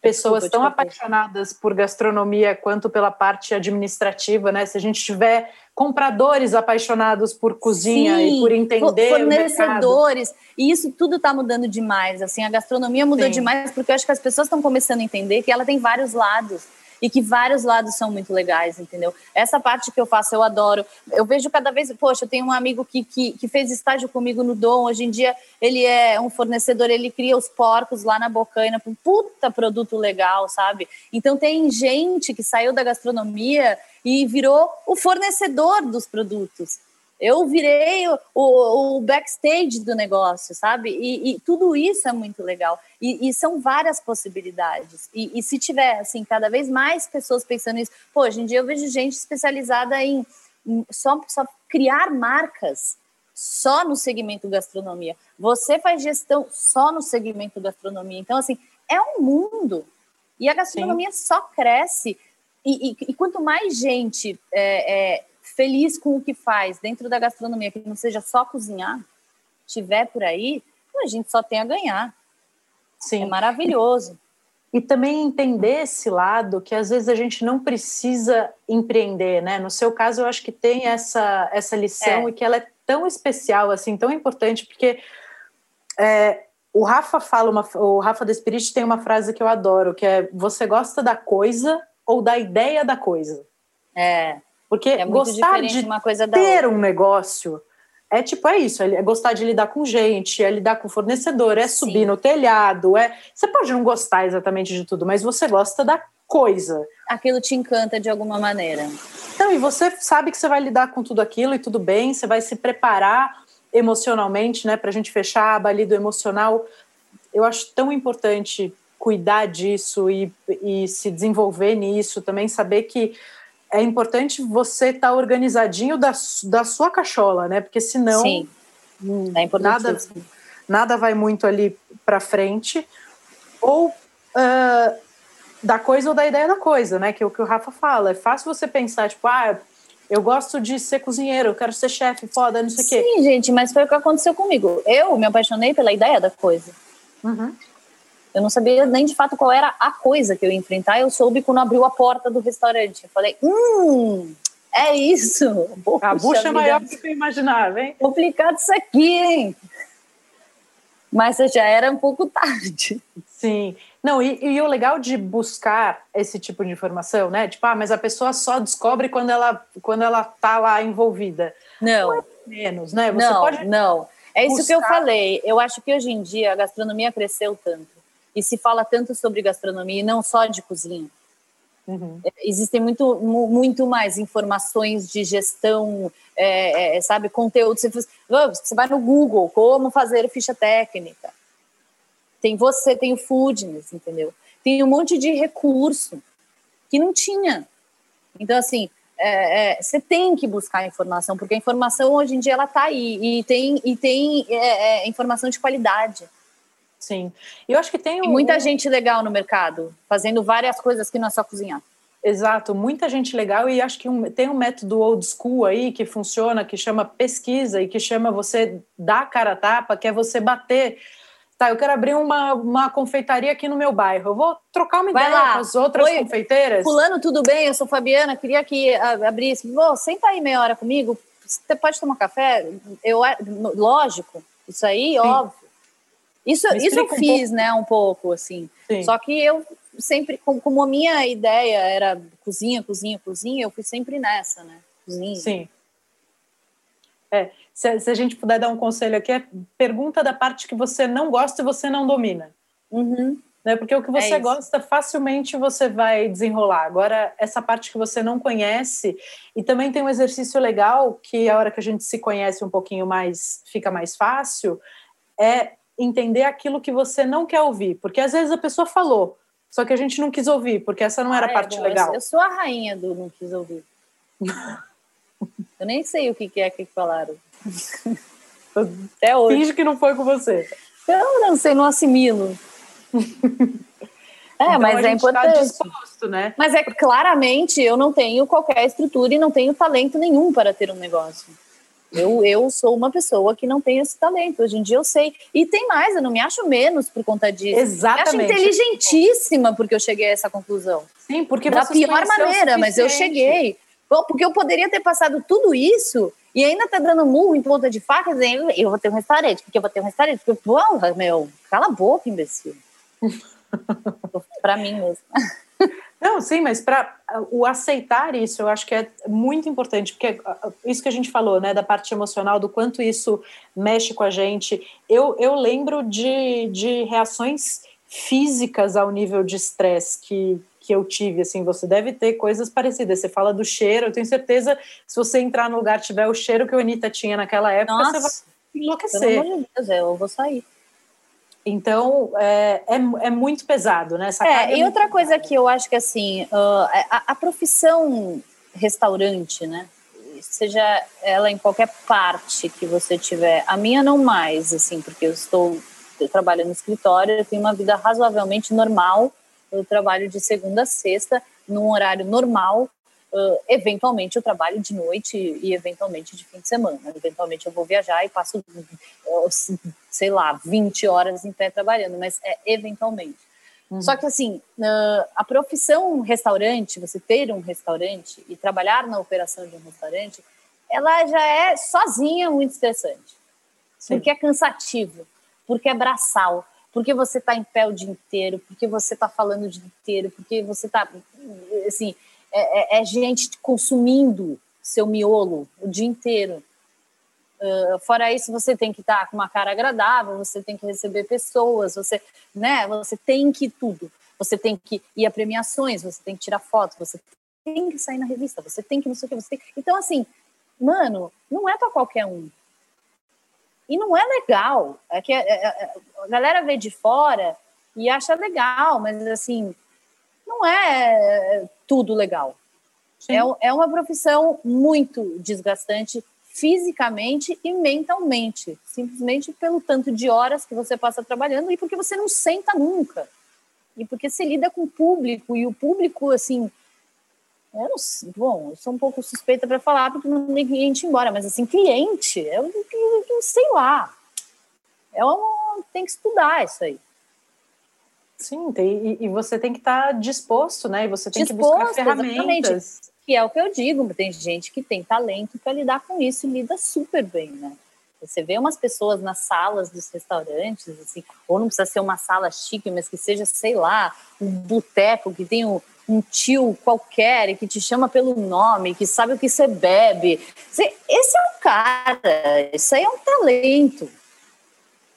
Pessoas Desculpa, tão apaixonadas por gastronomia quanto pela parte administrativa, né? Se a gente tiver compradores apaixonados por cozinha Sim, e por entender fornecedores e isso tudo está mudando demais assim a gastronomia mudou Sim. demais porque eu acho que as pessoas estão começando a entender que ela tem vários lados e que vários lados são muito legais, entendeu? Essa parte que eu faço eu adoro. Eu vejo cada vez, poxa, eu tenho um amigo que, que, que fez estágio comigo no Dom, hoje em dia ele é um fornecedor, ele cria os porcos lá na Bocaina, um puta produto legal, sabe? Então tem gente que saiu da gastronomia e virou o fornecedor dos produtos. Eu virei o, o, o backstage do negócio, sabe? E, e, tudo isso é muito legal. E, e são várias possibilidades. E, se tiver, assim, cada vez mais pessoas pensando nisso... Pô, hoje em dia eu vejo gente especializada em, em só, só criar marcas só no segmento gastronomia. Você faz gestão só no segmento gastronomia. Então, assim, é um mundo. E a gastronomia Sim. só cresce. E, e, e, quanto mais gente é, é, feliz com o que faz dentro da gastronomia, que não seja só cozinhar, tiver por aí, a gente só tem a ganhar. Sim. É maravilhoso. E também entender esse lado que às vezes a gente não precisa empreender, né? No seu caso, eu acho que tem essa, essa lição é. e que ela é tão especial, assim, tão importante, porque é, o Rafa fala, uma, o Rafa da Spirit tem uma frase que eu adoro, que é você gosta da coisa ou da ideia da coisa. É. Porque é gostar de uma coisa ter um negócio é tipo, é isso, é gostar de lidar com gente, é lidar com fornecedor, é Sim. subir no telhado, é. Você pode não gostar exatamente de tudo, mas você gosta da coisa. Aquilo te encanta de alguma maneira. Então, e você sabe que você vai lidar com tudo aquilo e tudo bem, você vai se preparar emocionalmente, né, para a gente fechar a aba ali do emocional. Eu acho tão importante cuidar disso e, e se desenvolver nisso, também saber que é importante você estar tá organizadinho da, da sua cachola, né? Porque senão Sim, hum, é nada, nada vai muito ali para frente. Ou uh, da coisa ou da ideia da coisa, né? Que é o que o Rafa fala. É fácil você pensar, tipo, ah, eu gosto de ser cozinheiro, eu quero ser chefe, foda, não sei o quê. Sim, gente, mas foi o que aconteceu comigo. Eu me apaixonei pela ideia da coisa. Uhum. Eu não sabia nem de fato qual era a coisa que eu ia enfrentar. Eu soube quando abriu a porta do restaurante. Eu falei, hum, é isso. Poxa a bucha é maior do que eu imaginava, hein? Complicado isso aqui, hein? Mas já era um pouco tarde. Sim. Não, e, e, o legal de buscar esse tipo de informação, né? Tipo, ah, mas a pessoa só descobre quando ela, quando ela tá lá envolvida. Não. é menos, né? Você não, pode não. É isso que eu falei. Eu acho que hoje em dia a gastronomia cresceu tanto e se fala tanto sobre gastronomia e não só de cozinha. Uhum. É, existem muito, muito mais informações de gestão, é, é, sabe, conteúdo. Você, você vai no Google, como fazer ficha técnica. Tem você, tem o Foodness, entendeu? Tem um monte de recurso que não tinha. Então, assim, é, é, você tem que buscar informação, porque a informação hoje em dia ela está aí e tem, e tem é, é informação de qualidade. Sim. E eu acho que tem, um, muita gente legal no mercado, fazendo várias coisas que não é só cozinhar. Exato, muita gente legal e acho que um, tem um método old school aí que funciona, que chama pesquisa e que chama você dar cara a tapa, que é você bater. Tá, eu quero abrir uma, uma confeitaria aqui no meu bairro. Eu vou trocar uma Vai ideia lá. com as outras Oi, confeiteiras. Fulano, tudo bem? Eu sou Fabiana, queria que abrisse. Vou, senta aí meia hora comigo. Você pode tomar café? Eu, lógico, isso aí, Sim. óbvio. Isso, isso eu fiz, um né, um pouco, assim. Sim. Só que eu sempre, como a minha ideia era cozinha, cozinha, cozinha, eu fui sempre nessa, né? Cozinha. Sim. É, se, se, a gente puder dar um conselho aqui, é pergunta da parte que você não gosta e você não domina. Uhum. Né? Porque o que você é gosta, facilmente você vai desenrolar. Agora, essa parte que você não conhece, e também tem um exercício legal, que a hora que a gente se conhece um pouquinho mais, fica mais fácil, é entender aquilo que você não quer ouvir, porque às vezes a pessoa falou, só que a gente não quis ouvir, porque essa não era a ah, é parte bom, legal. Eu sou a rainha do não quis ouvir. eu nem sei o que é que falaram. Até hoje. Finge que não foi com você. Eu não sei, não assimilo. É, então, mas é tá importante. Tá disposto, né? Mas é claramente eu não tenho qualquer estrutura e não tenho talento nenhum para ter um negócio. Eu, eu sou uma pessoa que não tem esse talento. Hoje em dia eu sei. E tem mais, eu não me acho menos por conta disso. Exatamente. Me acho inteligentíssima porque eu cheguei a essa conclusão. Sim, porque Da pior maneira, mas eu cheguei. Bom, porque eu poderia ter passado tudo isso e ainda tá dando murro em ponta de faca, dizendo, eu vou ter um restaurante, porque eu vou ter um restaurante. Porque, porra, meu, cala a boca, imbecil. pra mim mesmo. Não, sim, mas para o aceitar isso, eu acho que é muito importante, porque isso que a gente falou, né, da parte emocional, do quanto isso mexe com a gente. Eu, eu lembro de, de reações físicas ao nível de estresse que, que eu tive, assim, você deve ter coisas parecidas. Você fala do cheiro, eu tenho certeza, se você entrar no lugar tiver o cheiro que a Anitta tinha naquela época, Nossa, você vai enlouquecer. Pelo amor de Deus, eu vou sair. Então, é, é, é, muito pesado, né? Essa é, e é outra coisa pesada. que eu acho que, assim, uh, a, a, profissão restaurante, né? Seja ela em qualquer parte que você tiver, a minha não mais, assim, porque eu estou eu trabalho no escritório, eu tenho uma vida razoavelmente normal, eu trabalho de segunda a sexta, num horário normal, Uh, eventualmente eu trabalho de noite e eventualmente de fim de semana. Eventualmente eu vou viajar e passo, sei lá, 20 horas em pé trabalhando, mas é eventualmente. Uhum. Só que assim, a profissão restaurante, você ter um restaurante e trabalhar na operação de um restaurante, ela já é sozinha muito estressante. Sim. Porque é cansativo, porque é braçal, porque você está em pé o dia inteiro, porque você está falando o dia inteiro, porque você está, assim, é, é, é gente consumindo seu miolo o dia inteiro. Uh, fora isso, você tem que estar com uma cara agradável, você tem que receber pessoas, você, né, você tem que tudo. Você tem que ir a premiações, você tem que tirar fotos, você tem que sair na revista, você tem que não sei o que, você tem... Então, assim, mano, não é para qualquer um. E não é legal. É que é, é, a galera vê de fora e acha legal, mas assim, não é tudo legal. É, é uma profissão muito desgastante fisicamente e mentalmente, simplesmente pelo tanto de horas que você passa trabalhando e porque você não senta nunca. E porque você lida com o público e o público, assim, eu não, bom, eu sou um pouco suspeita para falar porque não tem cliente embora, mas assim, cliente, eu, eu, eu sei lá. É tem que estudar isso aí. Sim, tem, e, e, você tem que estar tá disposto, né? E você tem disposto, que buscar ferramentas. Exatamente. E é o que eu digo, tem gente que tem talento para lidar com isso e lida super bem, né? Você vê umas pessoas nas salas dos restaurantes, assim, ou não precisa ser uma sala chique, mas que seja, sei lá, um boteco que tem um, um tio qualquer que te chama pelo nome, que sabe o que você bebe. Esse é um cara, isso aí é um talento.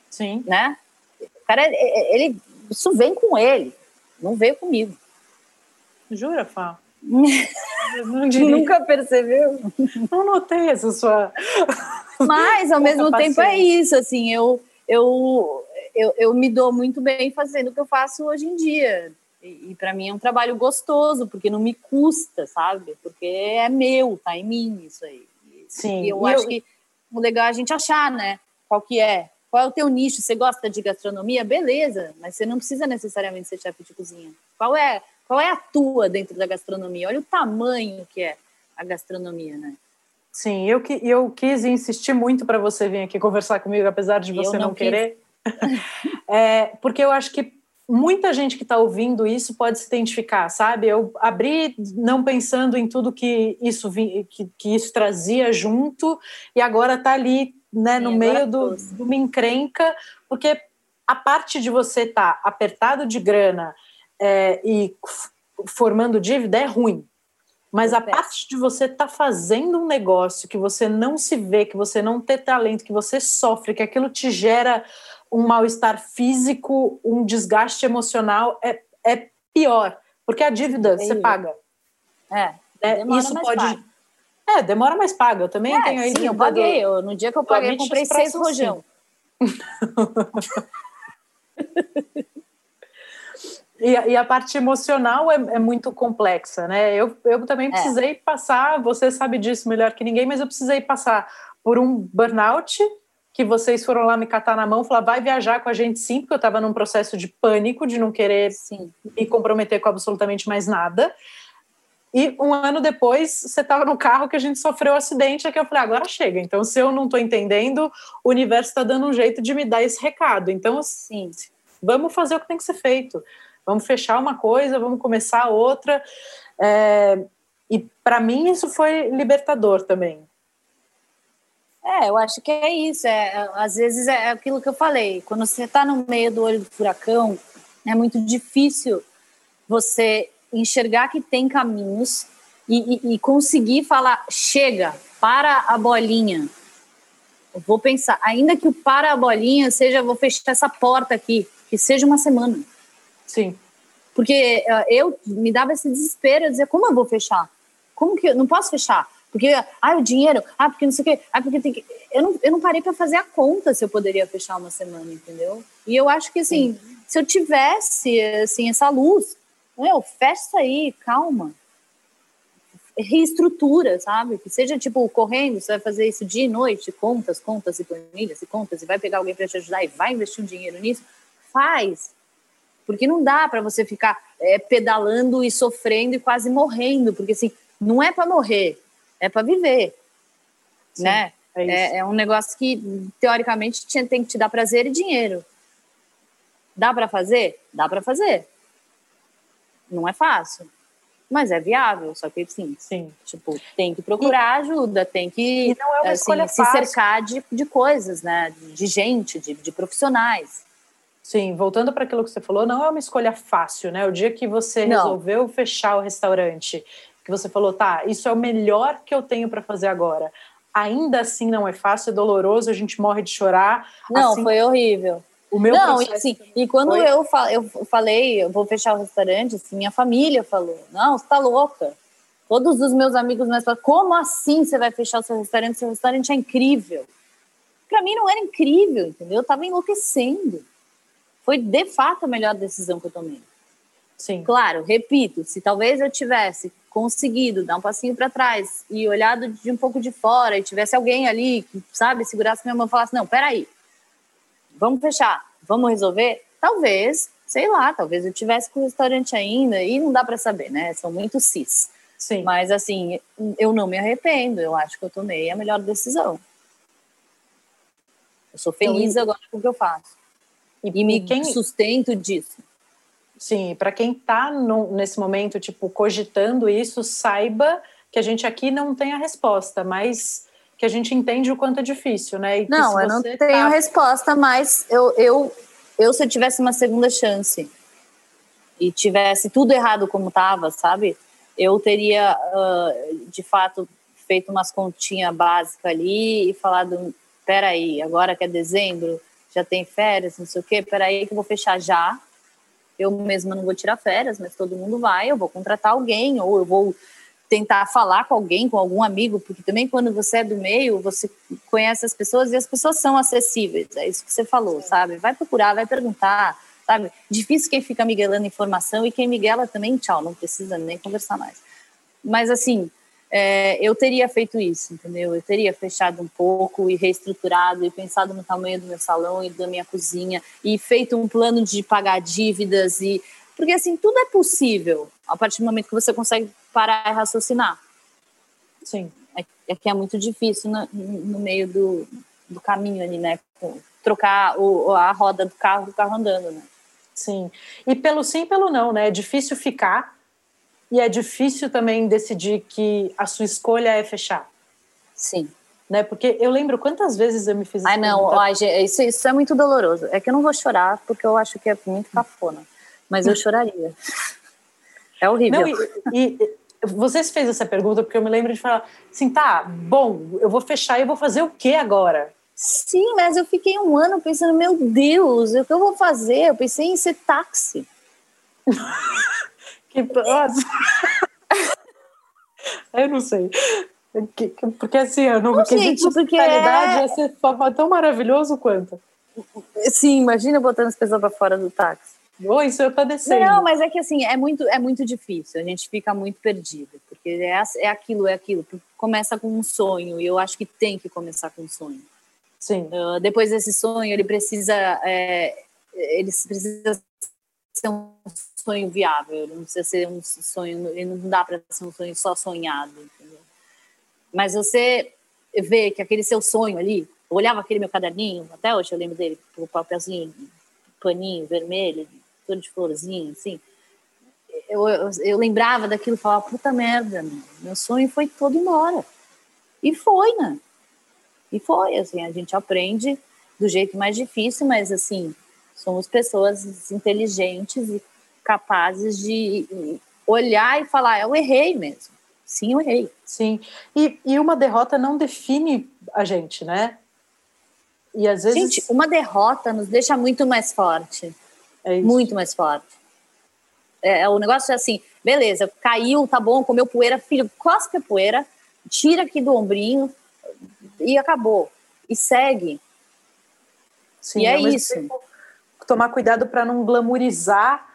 Sim. Né? O cara, ele isso vem com ele, não veio comigo. Jura, Fá? Nunca percebeu? Não notei essa sua. Mas, ao mesmo tempo, é isso. Assim, eu, eu, eu, eu me dou muito bem fazendo o que eu faço hoje em dia. E, e para mim é um trabalho gostoso, porque não me custa, sabe? Porque é meu, tá em mim isso aí. Sim. E eu e acho eu... que o legal é a gente achar, né? Qual que é. Qual é o teu nicho? Você gosta de gastronomia? Beleza, mas você não precisa necessariamente ser chefe de cozinha. Qual é, qual é a tua dentro da gastronomia? Olha o tamanho que é a gastronomia, né? Sim, eu, que, eu quis insistir muito para você vir aqui conversar comigo, apesar de você não, não querer. é, porque eu acho que muita gente que está ouvindo isso pode se identificar, sabe? Eu abri não pensando em tudo que isso, que, que isso trazia junto e agora está ali né, no meio do, de uma encrenca, porque a parte de você estar tá apertado de grana é, e formando dívida é ruim. Mas a parte de você estar tá fazendo um negócio que você não se vê, que você não tem talento, que você sofre, que aquilo te gera um mal-estar físico, um desgaste emocional, é, é pior. Porque a dívida é você paga. É. é isso pode. Paga. É, demora mais paga. Eu também é, tenho aí. Sim, eu paguei. Eu, no dia que eu paguei, eu comprei seis rojão. e, e, a parte emocional é, é, muito complexa, né? Eu, eu também é. precisei passar, você sabe disso melhor que ninguém, mas eu precisei passar por um burnout que vocês foram lá me catar na mão, falar vai viajar com a gente sim, porque eu estava num processo de pânico, de não querer sim. me comprometer com absolutamente mais nada. E um ano depois, você estava no carro que a gente sofreu um acidente, é que eu falei, agora chega. Então, se eu não estou entendendo, o universo está dando um jeito de me dar esse recado. Então, assim, vamos fazer o que tem que ser feito. Vamos fechar uma coisa, vamos começar outra. É, e para mim isso foi libertador também. É, eu acho que é isso. É, às vezes é aquilo que eu falei. Quando você está no meio do olho do furacão, é muito difícil você enxergar que tem caminhos e, e, e conseguir falar, chega, para a bolinha. Eu vou pensar, ainda que o para a bolinha seja, vou fechar essa porta aqui, que seja uma semana. Sim. Porque uh, eu me dava esse desespero, eu dizia, como eu vou fechar? Como que eu não posso fechar? Porque, ah, o dinheiro, ah, porque não sei o quê, ah, porque tem que. Eu não, eu não parei para fazer a conta se eu poderia fechar uma semana, entendeu? E eu acho que, assim, Sim. se eu tivesse, assim, essa luz, meu, fecha isso aí, calma. Reestrutura, sabe? Que seja, tipo, correndo, você vai fazer isso dia e noite, contas, contas e planilhas e contas, e vai pegar alguém para te ajudar e vai investir um dinheiro nisso. Faz. Porque não dá para você ficar é, pedalando e sofrendo e quase morrendo, porque, assim, não é para morrer, é para viver, Sim, né? É, é, é, um negócio que teoricamente tem que te dar prazer e dinheiro. Dá para fazer? Dá para fazer. Não é fácil, mas é viável. Só que sim, sim. tipo tem que procurar e, ajuda, tem que é assim, se cercar de, de coisas, né? De gente, de, de profissionais. Sim, voltando para aquilo que você falou, não é uma escolha fácil, né? O dia que você não. resolveu fechar o restaurante que você falou, tá, isso é o melhor que eu tenho para fazer agora. Ainda assim não é fácil, é doloroso, a gente morre de chorar. Não, assim, foi horrível. O meu não, e, assim, e quando eu, eu falei, eu vou fechar o restaurante, assim, minha família falou, não, você tá louca. Todos os meus amigos mais falaram, como assim você vai fechar o seu restaurante? Seu restaurante é incrível. Para mim não era incrível, entendeu? Eu tava enlouquecendo. Foi de fato a melhor decisão que eu tomei. Sim. Claro, repito, se talvez eu tivesse conseguido dar um passinho para trás e olhado de um pouco de fora e tivesse alguém ali que, sabe, segurasse minha mão e falasse: não, peraí, vamos fechar, vamos resolver, talvez, sei lá, talvez eu tivesse com o restaurante ainda e não dá para saber, né? São muito cis. Sim. Mas assim, eu não me arrependo, eu acho que eu tomei a melhor decisão. Eu sou feliz e... agora com o que eu faço. E, e me quem... sustento disso. Sim, para quem está nesse momento, tipo, cogitando isso, saiba que a gente aqui não tem a resposta, mas que a gente entende o quanto é difícil, né? E não, eu não tenho tá... resposta, mas eu, eu, eu, se eu tivesse uma segunda chance e tivesse tudo errado como estava, sabe? Eu teria, uh, de fato, feito umas continhas básicas ali e falado, peraí, agora que é dezembro, já tem férias, não sei o quê, peraí que eu vou fechar já, eu mesma não vou tirar férias, mas todo mundo vai, eu vou contratar alguém, ou eu vou tentar falar com alguém, com algum amigo, porque também quando você é do meio, você conhece as pessoas e as pessoas são acessíveis, é isso que você falou, sabe? Vai procurar, vai perguntar, sabe? Difícil quem fica miguelando informação e quem miguela também, tchau, não precisa nem conversar mais. Mas assim, é, eu teria feito isso, entendeu? Eu teria fechado um pouco e reestruturado e pensado no tamanho do meu salão e da minha cozinha e feito um plano de pagar dívidas e porque assim tudo é possível a partir do momento que você consegue parar e raciocinar. Sim. É, é que é muito difícil no, no meio do, do caminho ali, né? Trocar o, a roda do carro do carro andando, né? Sim. E pelo sim, pelo não, né? É difícil ficar e é difícil também decidir que a sua escolha é fechar. Sim. Né? Porque eu lembro quantas vezes eu me fiz Ai, não, ó, isso, isso é muito doloroso. É que eu não vou chorar, porque eu acho que é muito cafona. Mas eu choraria. É horrível. Não, e, e você fez essa pergunta porque eu me lembro de falar assim, tá, bom, eu vou fechar e eu vou fazer o que agora? Sim, mas eu fiquei um ano pensando, meu Deus, o que eu vou fazer? Eu pensei em ser táxi. Que eu não sei. Porque assim, eu não, não gente, porque é... ia ser tão maravilhoso quanto. Sim, imagina botando as pessoas para fora do táxi. Oh, isso eu padecendo. Não, mas é que assim, é muito, é muito difícil, a gente fica muito perdido, porque é, é aquilo, é aquilo. Começa com um sonho, e eu acho que tem que começar com um sonho. Sim. Uh, depois desse sonho, ele precisa, é, ele precisa ser um sonho viável, não precisa ser um sonho, não dá para ser um sonho só sonhado, entendeu? Mas você vê que aquele seu sonho ali, eu olhava aquele meu caderninho, até hoje eu lembro dele, o papelzinho, paninho vermelho, todo de florzinho, assim. Eu, eu, eu lembrava daquilo e falava, puta merda, meu sonho foi todo embora. E foi, né? E foi, assim, a gente aprende do jeito mais difícil, mas assim, somos pessoas inteligentes e capazes de olhar e falar, eu errei mesmo. Sim, eu errei. Sim. E, e uma derrota não define a gente, né? E às vezes. Gente, uma derrota nos deixa muito mais forte. É muito mais forte. É, o negócio é assim, beleza, caiu, tá bom, comeu poeira, filho, cospe a poeira, tira aqui do ombrinho e acabou. E segue. Sim, e é isso. Tempo, tomar cuidado para não glamorizar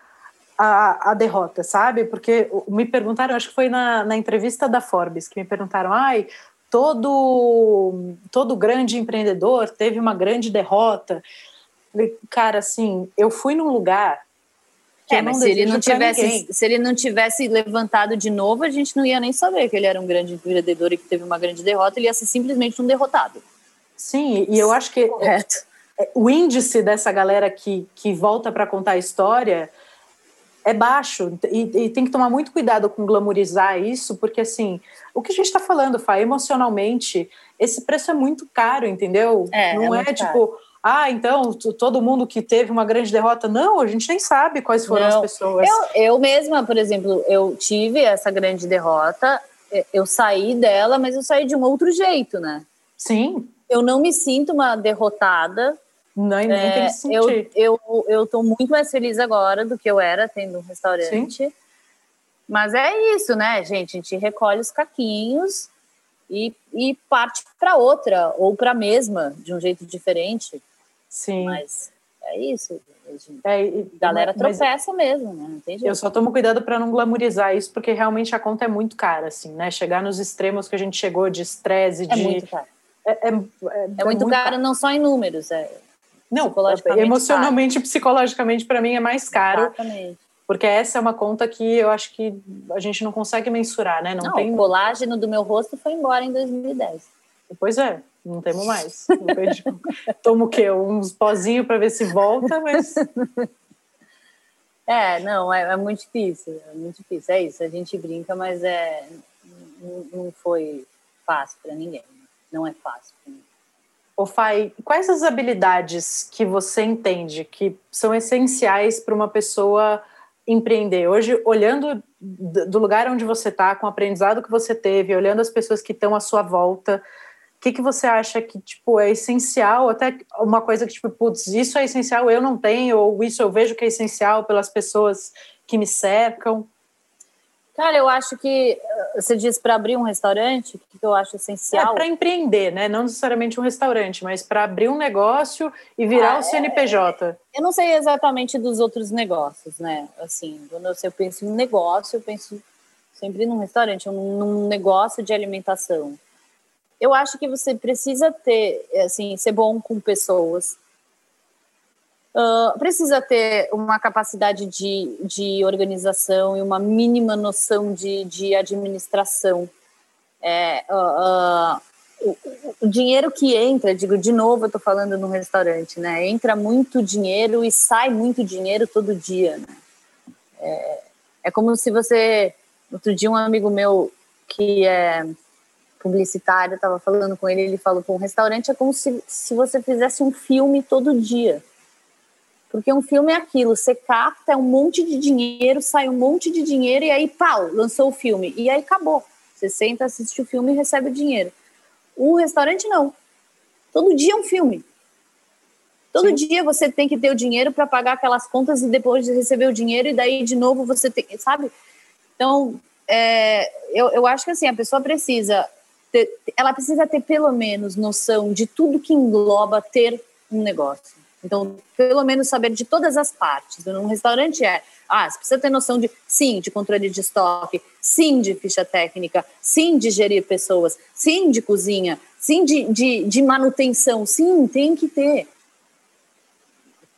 a, a, derrota, sabe? Porque me perguntaram, acho que foi na, na entrevista da Forbes, que me perguntaram, ai, todo, todo grande empreendedor teve uma grande derrota. Cara, assim, eu fui num lugar que é, mas se ele não tivesse se ele não tivesse levantado de novo, a gente não ia nem saber que ele era um grande empreendedor e que teve uma grande derrota, ele ia ser simplesmente um derrotado. Sim, e eu acho que Correto. É, o índice dessa galera que, que volta para contar a história é baixo e, e, tem que tomar muito cuidado com glamorizar isso, porque assim, o que a gente está falando, Fá, emocionalmente, esse preço é muito caro, entendeu? É, não é, é tipo, ah, então todo mundo que teve uma grande derrota, não, a gente nem sabe quais foram não. as pessoas. Eu, eu mesma, por exemplo, eu tive essa grande derrota, eu saí dela, mas eu saí de um outro jeito, né? Sim. Eu não me sinto uma derrotada, não, nem é, tem que sentir. Eu, eu, eu tô muito mais feliz agora do que eu era tendo um restaurante. Sim. Mas é isso, né, gente? A gente recolhe os caquinhos e, e parte para outra, ou para a mesma, de um jeito diferente. Sim. Mas é isso. A é, e, galera tropeça mesmo, né? Não tem jeito. Eu só tomo cuidado para não glamorizar isso, porque realmente a conta é muito cara, assim, né? Chegar nos extremos que a gente chegou de estresse, é de. Muito caro. É, é, é, é, muito, muito caro, caro, não só em números, é não, emocionalmente, caro. psicologicamente, para mim é mais caro. Exatamente. Porque essa é uma conta que eu acho que a gente não consegue mensurar, né? Não, não tem... o colágeno do meu rosto foi embora em 2010. Pois é, não temos mais. Tomo o quê? Uns pozinhos para ver se volta, mas. É, não, é, é, muito difícil, é muito difícil. É isso, a gente brinca, mas é, não, não foi fácil para ninguém. Não é fácil para ninguém. Ô Fai, quais as habilidades que você entende que são essenciais para uma pessoa empreender? Hoje, olhando do lugar onde você está, com o aprendizado que você teve, olhando as pessoas que estão à sua volta, o que, que você acha que tipo é essencial? Até uma coisa que tipo, putz, isso é essencial, eu não tenho, ou isso eu vejo que é essencial pelas pessoas que me cercam. Cara, eu acho que eh, você diz para abrir um restaurante, o que eu acho essencial? É para empreender, né? Não necessariamente um restaurante, mas para abrir um negócio e virar ah, o CNPJ. É, eu não sei exatamente dos outros negócios, né? Assim, quando eu penso em negócio, eu penso sempre num restaurante, num negócio de alimentação. Eu acho que você precisa ter, assim, ser bom com pessoas, Precisa ter uma capacidade de, de organização e uma mínima noção de, de administração. É, uh, uh, o, o, dinheiro que entra, digo de novo, eu estou falando no restaurante, né? Entra muito dinheiro e sai muito dinheiro todo dia, né? É, é como se você. Outro dia, um amigo meu que é publicitário, estava falando com ele, ele falou: um restaurante é como se, se você fizesse um filme todo dia porque um filme é aquilo, você capta um monte de dinheiro, sai um monte de dinheiro e aí, pau, lançou o filme. E aí acabou. Você senta, assiste o filme e recebe o dinheiro. O restaurante não. Todo dia é um filme. Todo Sim. dia você tem que ter o dinheiro para pagar aquelas contas e depois de receber o dinheiro e daí de novo você tem, sabe? Então, é, eu, eu acho que assim, a pessoa precisa ter, ela precisa ter pelo menos noção de tudo que engloba ter um negócio. Então, pelo menos saber de todas as partes. Num restaurante é, ah, você precisa ter noção de, sim, de controle de estoque, sim, de ficha técnica, sim, de gerir pessoas, sim, de cozinha, sim, de, de, de manutenção, sim, tem que ter.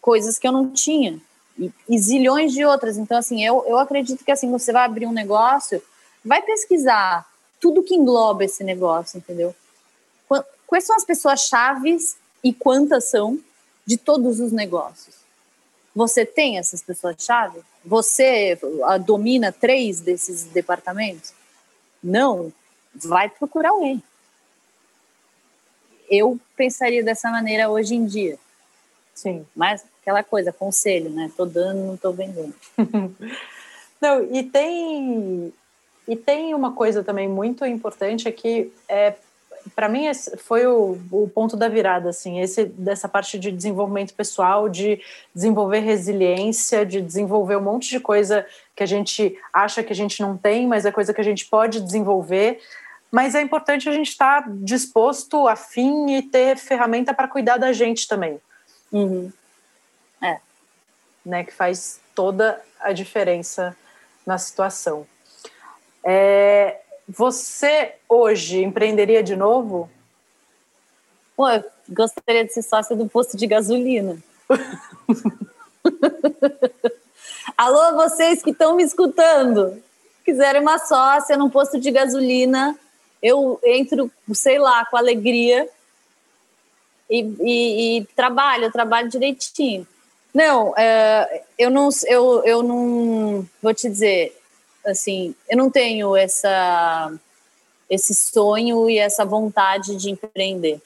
Coisas que eu não tinha. E, e zilhões de outras. Então, assim, eu, eu acredito que, assim, você vai abrir um negócio, vai pesquisar tudo que engloba esse negócio, entendeu? Quais são as pessoas chaves e quantas são? De todos os negócios. Você tem essas pessoas-chave? Você domina três desses departamentos? Não. Vai procurar alguém. Eu pensaria dessa maneira hoje em dia. Sim. Mas aquela coisa, conselho, né? Tô dando, não tô vendendo. Não, e tem e tem uma coisa também muito importante é que é, para mim foi o, o, ponto da virada assim esse dessa parte de desenvolvimento pessoal de desenvolver resiliência de desenvolver um monte de coisa que a gente acha que a gente não tem mas é coisa que a gente pode desenvolver. Mas é importante a gente estar tá disposto afim e ter ferramenta para cuidar da gente também. Uhum. é. Né que faz toda a diferença na situação. É, você hoje empreenderia de novo? Pô, eu gostaria de ser sócia do posto de gasolina. Alô, vocês que estão me escutando, quiserem uma sócia num posto de gasolina, eu entro, sei lá, com alegria e, e, e trabalho, eu trabalho direitinho. Não, é, eu não, eu, eu não vou te dizer, assim, eu não tenho essa esse sonho e essa vontade de empreender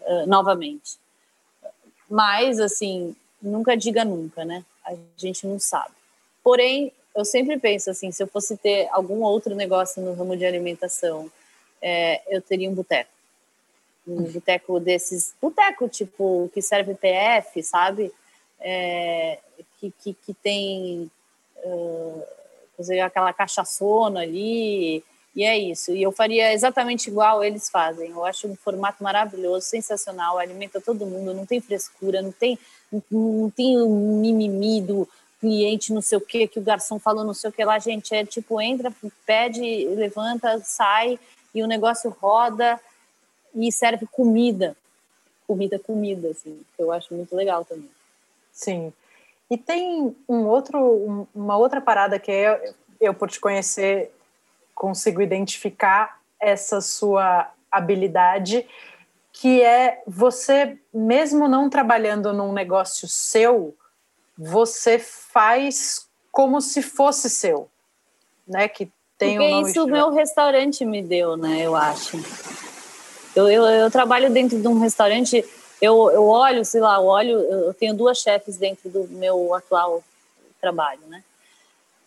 uh, novamente. Mas assim, nunca diga nunca, né? A gente não sabe. Porém, eu sempre penso assim, se eu fosse ter algum outro negócio no ramo de alimentação, é, eu teria um boteco. Um boteco desses, boteco tipo que serve PF, sabe? É, que, que, que tem uh, fazer aquela cachaçona ali, e é isso. E eu faria exatamente igual eles fazem. Eu acho um formato maravilhoso, sensacional, alimenta todo mundo, não tem frescura, não tem, não tem um mimimi do cliente, não sei o que, que o garçom falou, não sei o que lá, gente. É tipo, entra, pede, levanta, sai, e o negócio roda e serve comida. Comida, comida, assim, que eu acho muito legal também. Sim. E tem um outro, um, uma outra parada que é, eu, por te conhecer, consigo identificar essa sua habilidade, que é você, mesmo não trabalhando num negócio seu, você faz como se fosse seu, né? Que tem Porque um isso o meu restaurante me deu, né? Eu acho. Eu, eu, eu trabalho dentro de um restaurante eu, eu olho, sei lá, eu olho, eu tenho duas chefes dentro do meu atual trabalho, né?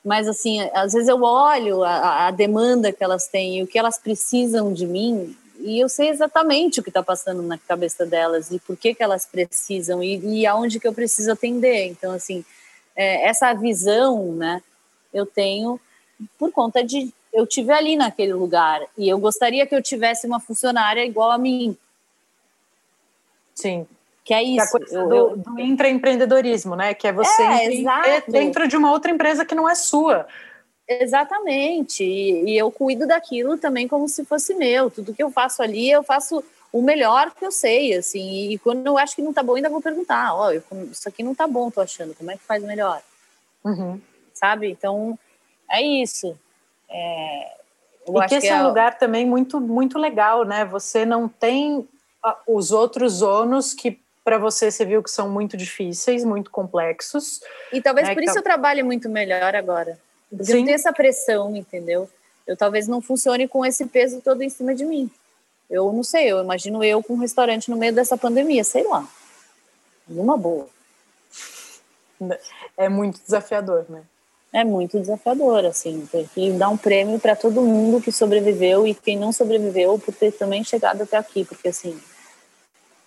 Mas, assim, às vezes eu olho a, a demanda que elas têm e o que elas precisam de mim e eu sei exatamente o que está passando na cabeça delas e por que, que elas precisam e, e aonde que eu preciso atender. Então, assim, é, essa visão, né, eu tenho por conta de eu tive ali naquele lugar e eu gostaria que eu tivesse uma funcionária igual a mim, Sim. Que é isso. Que é a coisa eu, do, eu... do intraempreendedorismo, né? Que é você é, dentro de uma outra empresa que não é sua. Exatamente. E, e, eu cuido daquilo também como se fosse meu. Tudo que eu faço ali, eu faço o melhor que eu sei, assim. E quando eu acho que não tá bom, ainda vou perguntar: ó, oh, isso aqui não tá bom, tô achando. Como é que faz melhor? Uhum. Sabe? Então, é isso. É, e que esse que é um lugar também muito, muito legal, né? Você não tem os outros ônus que para você você viu que são muito difíceis, muito complexos. E talvez né, por isso tá... eu trabalhe muito melhor agora. Porque Sim. eu não tenho essa pressão, entendeu? Eu talvez não funcione com esse peso todo em cima de mim. Eu não sei, eu imagino eu com um restaurante no meio dessa pandemia, sei lá. Numa boa. É muito desafiador, né? É muito desafiador, assim. Tem que dar um prêmio para todo mundo que sobreviveu e quem não sobreviveu por ter também chegado até aqui, porque assim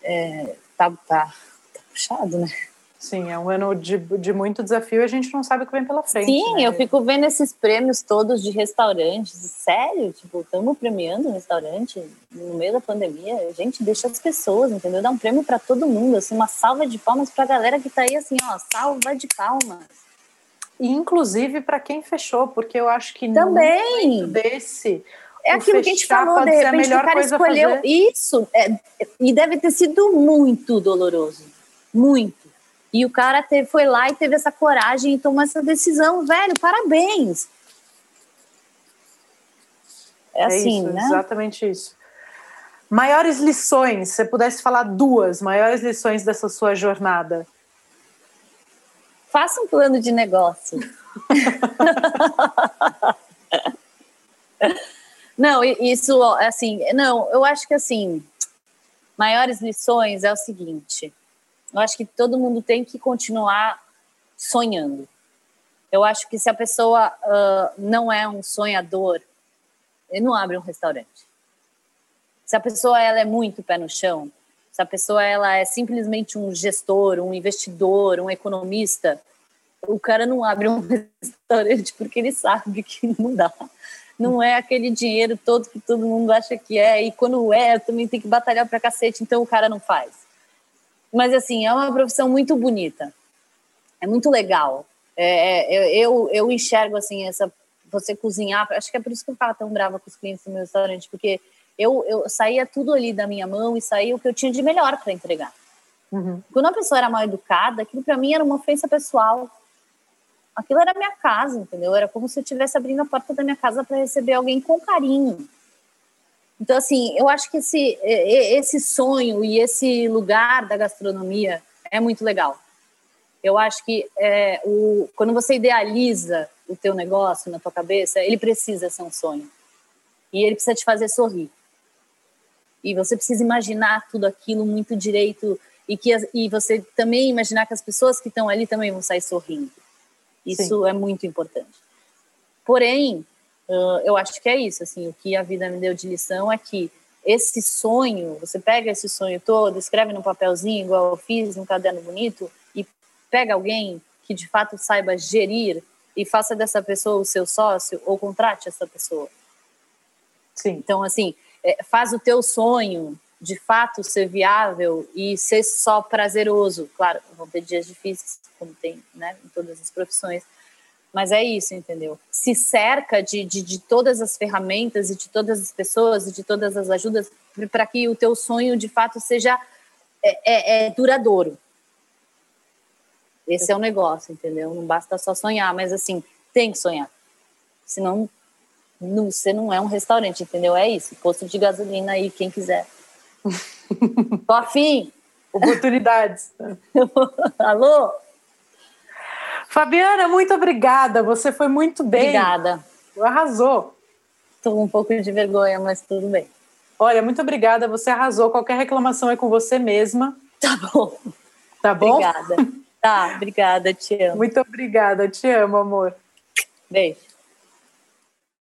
é, tá, tá, tá puxado, né? Sim, é um ano de, de muito desafio e a gente não sabe o que vem pela frente. Sim, né? eu fico vendo esses prêmios todos de restaurantes. Sério? Tipo, estamos premiando um restaurante no meio da pandemia. Gente, deixa as pessoas, entendeu? Dá um prêmio para todo mundo, assim, uma salva de palmas para a galera que está aí, assim, ó, salva de palmas. E, inclusive para quem fechou, porque eu acho que também desse é aquilo que a gente falou, de repente o cara escolheu isso, é, e deve ter sido muito doloroso, muito. E o cara teve, foi lá e teve essa coragem e tomou essa decisão, velho, parabéns. É, é assim, isso, né? Exatamente isso. Maiores lições, se você pudesse falar duas maiores lições dessa sua jornada. Faça um plano de negócio. Não, isso, assim, não, eu acho que, assim, maiores lições é o seguinte, eu acho que todo mundo tem que continuar sonhando. Eu acho que se a pessoa uh, não é um sonhador, ele não abre um restaurante. Se a pessoa ela é muito pé no chão, se a pessoa ela é simplesmente um gestor, um investidor, um economista, o cara não abre um restaurante porque ele sabe que não dá. Não é aquele dinheiro todo que todo mundo acha que é, e quando é, também tem que batalhar pra cacete, então o cara não faz. Mas, assim, é uma profissão muito bonita, é muito legal. É, é eu, eu enxergo, assim, essa você cozinhar, acho que é por isso que eu ficava tão brava com os clientes do meu restaurante, porque eu, eu saía tudo ali da minha mão e saía o que eu tinha de melhor para entregar. Uhum. Quando a pessoa era mal educada, aquilo para mim era uma ofensa pessoal aquilo era minha casa, entendeu? Era como se eu estivesse abrindo a porta da minha casa para receber alguém com carinho. Então, assim, eu acho que esse, esse sonho e esse lugar da gastronomia é muito legal. Eu acho que é, o, quando você idealiza o teu negócio na tua cabeça, ele precisa ser um sonho. E ele precisa te fazer sorrir. E você precisa imaginar tudo aquilo muito direito e que e você também imaginar que as pessoas que estão ali também vão sair sorrindo. Isso Sim. é muito importante. Porém, eu acho que é isso, assim, o que a vida me deu de lição é que esse sonho, você pega esse sonho todo, escreve num papelzinho, igual eu fiz, num caderno bonito, e pega alguém que de fato saiba gerir e faça dessa pessoa o seu sócio ou contrate essa pessoa. Sim. Então, assim, é, faz o teu sonho de fato ser viável e ser só prazeroso. Claro, vão ter dias difíceis, como tem né, em todas as profissões, mas é isso, entendeu? Se cerca de, de, de todas as ferramentas e de todas as pessoas e de todas as ajudas para que o teu sonho de fato seja é, é, é duradouro. Esse é o negócio, entendeu? Não basta só sonhar, mas assim, tem que sonhar. Senão, não, você não é um restaurante, entendeu? É isso. Posto de gasolina aí, quem quiser. Tô afim. Oportunidades. Alô? Fabiana, muito obrigada. Você foi muito bem. Obrigada. Arrasou. Estou um pouco de vergonha, mas tudo bem. Olha, muito obrigada. Você arrasou. Qualquer reclamação é com você mesma. Tá bom. Tá bom? Obrigada. Tá, obrigada. Te amo. Muito obrigada. Te amo, amor. Beijo.